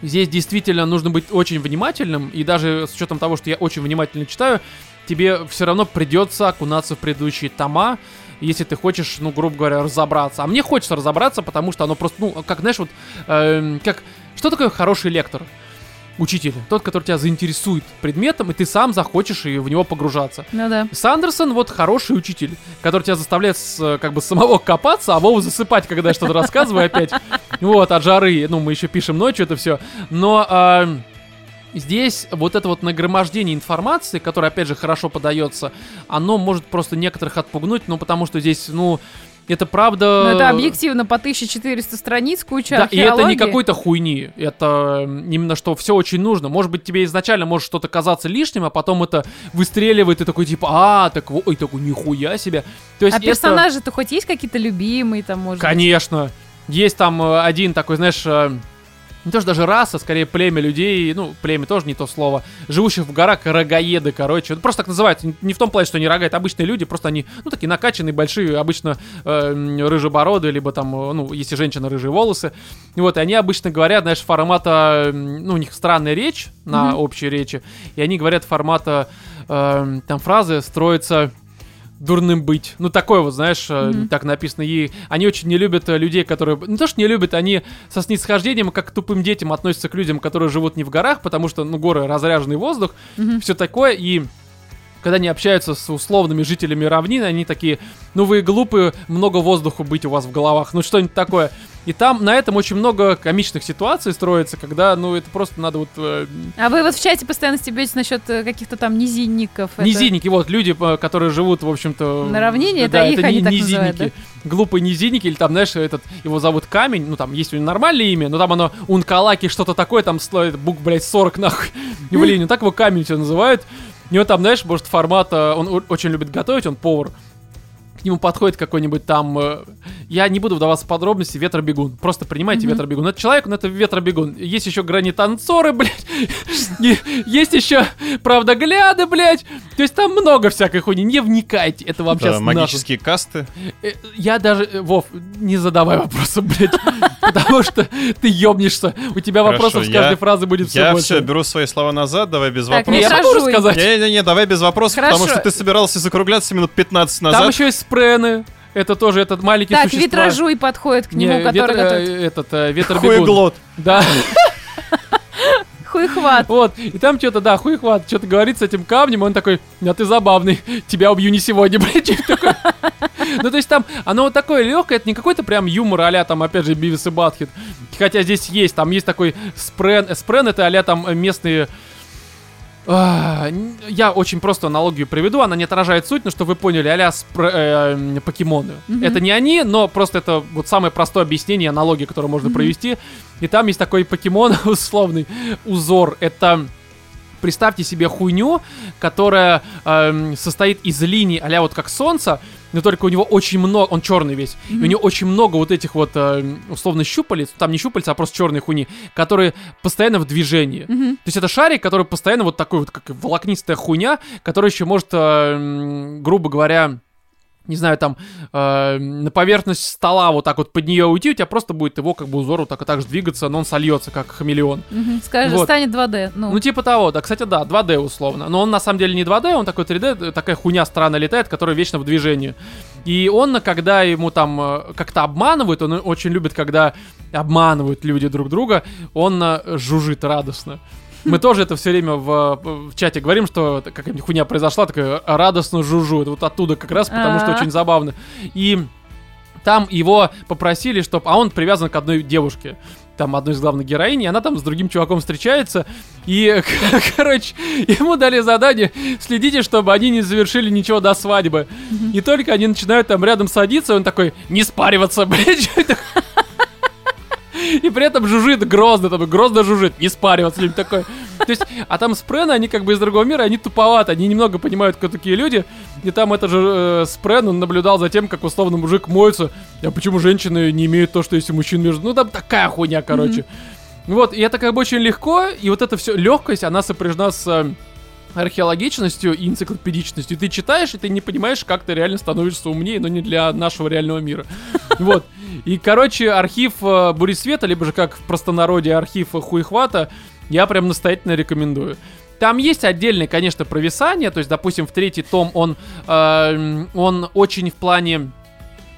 здесь действительно нужно быть очень внимательным, и даже с учетом того, что я очень внимательно читаю, тебе все равно придется окунаться в предыдущие тома, если ты хочешь, ну, грубо говоря, разобраться. А мне хочется разобраться, потому что оно просто, ну, как, знаешь, вот, э, как, что такое хороший лектор? учитель, тот, который тебя заинтересует предметом, и ты сам захочешь и в него погружаться. Ну да. Сандерсон вот хороший учитель, который тебя заставляет с, как бы самого копаться, а Вову засыпать, когда я что-то рассказываю опять. Вот, от жары. Ну, мы еще пишем ночью это все. Но э, здесь вот это вот нагромождение информации, которое, опять же, хорошо подается, оно может просто некоторых отпугнуть, ну, потому что здесь, ну, это правда... Но это объективно по 1400 страниц, куча Да, и это не какой-то хуйни. Это именно что все очень нужно. Может быть, тебе изначально может что-то казаться лишним, а потом это выстреливает, и такой типа, а, так, ой, такой, нихуя себе. То есть а это... персонажи-то хоть есть какие-то любимые там, может Конечно. Быть? Есть там э, один такой, знаешь, э, не то что даже раса, скорее племя людей, ну, племя тоже не то слово, живущих в горах рогаеды, короче. Просто так называют, не в том плане, что они рога, это обычные люди, просто они, ну, такие накачанные, большие, обычно э, рыжебородые, либо там, э, ну, если женщина, рыжие волосы. И вот, и они обычно говорят, знаешь, формата, ну, у них странная речь на mm-hmm. общей речи, и они говорят формата, э, там фразы строятся дурным быть. Ну, такое вот, знаешь, mm-hmm. так написано. И они очень не любят э, людей, которые... Не то, что не любят, они со снисхождением, как к тупым детям относятся к людям, которые живут не в горах, потому что, ну, горы разряженный воздух, mm-hmm. все такое, и когда они общаются с условными жителями равнины, они такие, ну вы глупые, много воздуха быть у вас в головах, ну что-нибудь такое. И там на этом очень много комичных ситуаций строится, когда, ну, это просто надо вот... Э... А вы вот в чате постоянно стебетесь насчет э, каких-то там низинников. Низинники, это... вот, люди, которые живут, в общем-то... На равнине, да, это их они так низинники. Называют, да? Глупые низинники, или там, знаешь, этот, его зовут Камень, ну, там есть у него нормальное имя, но там оно Ункалаки, что-то такое, там стоит бук, блядь, 40 нахуй. [laughs] И, блин, ну так его Камень все называют. У него там, знаешь, может, формат, он очень любит готовить, он повар к нему подходит какой-нибудь там... Э, я не буду вдаваться в подробности, ветробегун. Просто принимайте mm-hmm. ветробегун. Это человек, но это ветробегун. Есть еще гранитанцоры, [laughs] блядь. Есть еще правдогляды, блядь. То есть там много всякой хуйни. Не вникайте. Это вам сейчас магические касты. Э, я даже... Э, Вов, не задавай вопросов, блядь. Потому что ты ёбнешься. У тебя вопросов с каждой фразы будет все больше. Я все, беру свои слова назад, давай без вопросов. Я могу рассказать? Не-не-не, давай без вопросов, потому что ты собирался закругляться минут 15 назад. Там еще есть спрены. Это тоже этот маленький так, существа. Так, ветражуй подходит к нему, Не, который готовит. Э, этот, э, ветробегун. Хуеглот. Да. [laughs] Хуйхват. Вот, и там что-то, да, хуйхват, что-то говорит с этим камнем, он такой, а ты забавный, тебя убью не сегодня, [laughs] блядь. Ну, то есть там, оно вот такое легкое, это не какой-то прям юмор а там, опять же, Бивис и Батхит. Хотя здесь есть, там есть такой спрен, спрен это а там местные я очень просто аналогию приведу, она не отражает суть, но что вы поняли, а-ля э, покемоны. Mm-hmm. Это не они, но просто это вот самое простое объяснение, аналогия, которую можно mm-hmm. провести. И там есть такой покемон, [laughs] условный узор. Это представьте себе хуйню, которая э, состоит из линий, а вот как солнце, но только у него очень много, он черный весь, mm-hmm. и у него очень много вот этих вот э, условно щупалец, там не щупальца, а просто черные хуйни, которые постоянно в движении. Mm-hmm. То есть это шарик, который постоянно вот такой вот, как волокнистая хуйня, которая еще может, э, грубо говоря, не знаю, там, э, на поверхность стола вот так вот под нее уйти, у тебя просто будет его как бы узор вот так и так же двигаться, но он сольется, как хамелеон. Угу, скажешь, вот. станет 2D. Ну. ну, типа того, да, кстати, да, 2D условно. Но он на самом деле не 2D, он такой 3D, такая хуйня странно летает, которая вечно в движении. И он, когда ему там э, как-то обманывают, он очень любит, когда обманывают люди друг друга, он э, жужжит радостно. Мы тоже это все время в, в чате говорим, что какая-нибудь хуйня произошла, такая радостно жужу. Это вот оттуда как раз, потому что очень забавно. И там его попросили, чтобы... А он привязан к одной девушке там одной из главных героинь, и она там с другим чуваком встречается, и, [laughs] короче, ему дали задание, следите, чтобы они не завершили ничего до свадьбы. И только они начинают там рядом садиться, он такой, не спариваться, [laughs] блядь, [laughs] и при этом жужжит грозно, там, грозно жужжит, не спариваться, или такое. То есть, а там спрены, они как бы из другого мира, они туповаты, они немного понимают, кто такие люди. И там это же э, спрен, он наблюдал за тем, как условно мужик моется. А почему женщины не имеют то, что есть у мужчин между... Ну, там такая хуйня, короче. Mm-hmm. Вот, и это как бы очень легко, и вот эта все легкость, она сопряжена с э, археологичностью и энциклопедичностью. Ты читаешь, и ты не понимаешь, как ты реально становишься умнее, но не для нашего реального мира. [laughs] Вот. И, короче, архив э, Бури Света, либо же как в простонародье архив Хуихвата, я прям настоятельно рекомендую. Там есть отдельное, конечно, провисание, то есть, допустим, в третий том он, э, он очень в плане,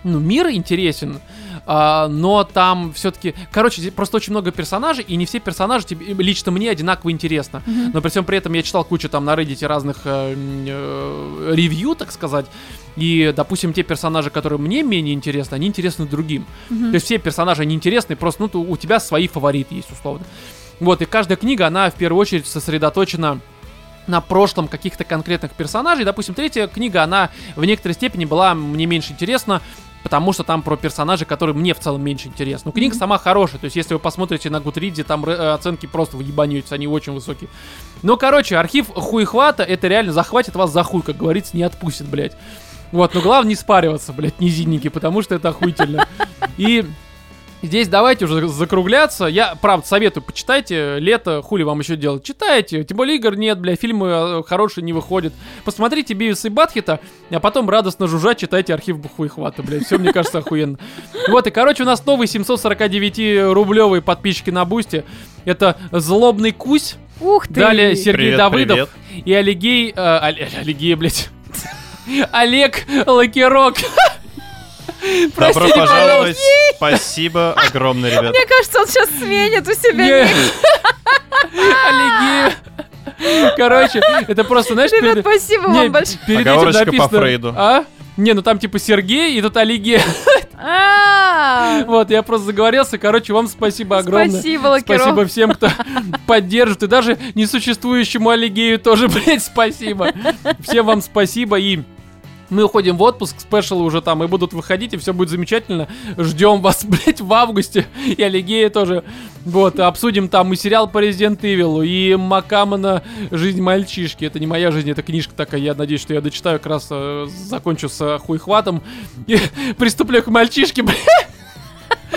ну, мир интересен, а, но там все-таки, короче, просто очень много персонажей, и не все персонажи тебе, лично мне одинаково интересно. Мгм. Но при всем при этом я читал кучу там на Reddit разных э, э, ревью, так сказать. И, допустим, те персонажи, которые мне менее интересны, они интересны другим. Мгм. То есть все персонажи, они интересны, просто ну, у тебя свои фавориты есть, условно. Вот, и каждая книга, она в первую очередь сосредоточена на прошлом каких-то конкретных персонажей. Допустим, третья книга, она в некоторой степени была мне меньше интересна, потому что там про персонажей, которые мне в целом меньше интересны. Но книга сама хорошая, то есть если вы посмотрите на Гудриде, там э, оценки просто выебанетесь, они очень высокие. Ну, короче, архив хуйхвата, это реально захватит вас за хуй, как говорится, не отпустит, блядь. Вот, но главное не спариваться, блядь, низинники, потому что это охуительно. И Здесь давайте уже закругляться. Я, правда, советую, почитайте. Лето, хули вам еще делать? Читайте. Тем более игр нет, бля, фильмы э, хорошие не выходят. Посмотрите Бивис и Батхита, а потом радостно жужжать читайте архив Бухуйхвата, бля. Все, мне кажется, охуенно. Вот, и, короче, у нас новый 749-рублевый подписчики на Бусте. Это Злобный Кусь, Ух ты! далее Сергей Привет, Давыдов привет. и Алигей... э, Оле- Алигей, блядь. [laughs] Олег Лакирок. [laughs] Добро Простите, пожаловать. Спасибо огромное, ребят. Мне кажется, он сейчас сменит у себя. Аллигея. Короче, это просто, знаешь, Ребят, перед, спасибо не, вам большое. перед этим Оговорочка по написано... Фрейду. А? Не, ну там типа Сергей и тут Алигея. А, Вот, я просто заговорился. Короче, вам спасибо огромное. Спасибо, Лакиров. Спасибо всем, кто [laughs] поддержит. И даже несуществующему Алигею тоже, [laughs] блядь, спасибо. Всем вам спасибо и... Мы уходим в отпуск, спешалы уже там и будут выходить, и все будет замечательно. Ждем вас, [laughs] блядь, в августе. И Алигея тоже. Вот, обсудим там и сериал по Resident Evil, и Макамана «Жизнь мальчишки». Это не моя жизнь, это книжка такая. Я надеюсь, что я дочитаю, как раз э, закончу с э, хуйхватом. [laughs] И приступлю к мальчишке, [laughs] блядь.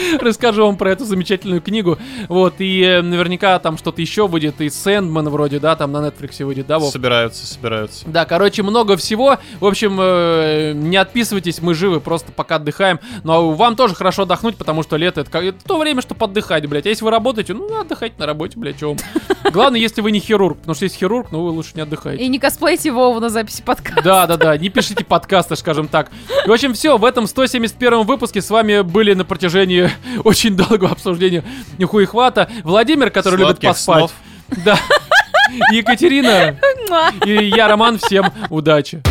[laughs] Расскажу вам про эту замечательную книгу. Вот, и э, наверняка там что-то еще выйдет. И Сэндман вроде, да, там на Netflix выйдет, да, Вов? Собираются, собираются. Да, короче, много всего. В общем, э, не отписывайтесь, мы живы, просто пока отдыхаем. Но вам тоже хорошо отдохнуть, потому что лето это, как- это то время, чтобы отдыхать, блядь. А если вы работаете, ну, отдыхайте на работе, блядь, вам. [laughs] Главное, если вы не хирург, потому что если хирург, ну, вы лучше не отдыхайте. И не косплейте Вову на записи подкаста. Да, да, да, не пишите подкасты, скажем так. В общем, все, в этом 171 выпуске с вами были на протяжении [laughs] очень долгого обсуждения Хуихвата Владимир, который любит Сладких поспать. снов. Да. [laughs] Екатерина и я, Роман, всем удачи.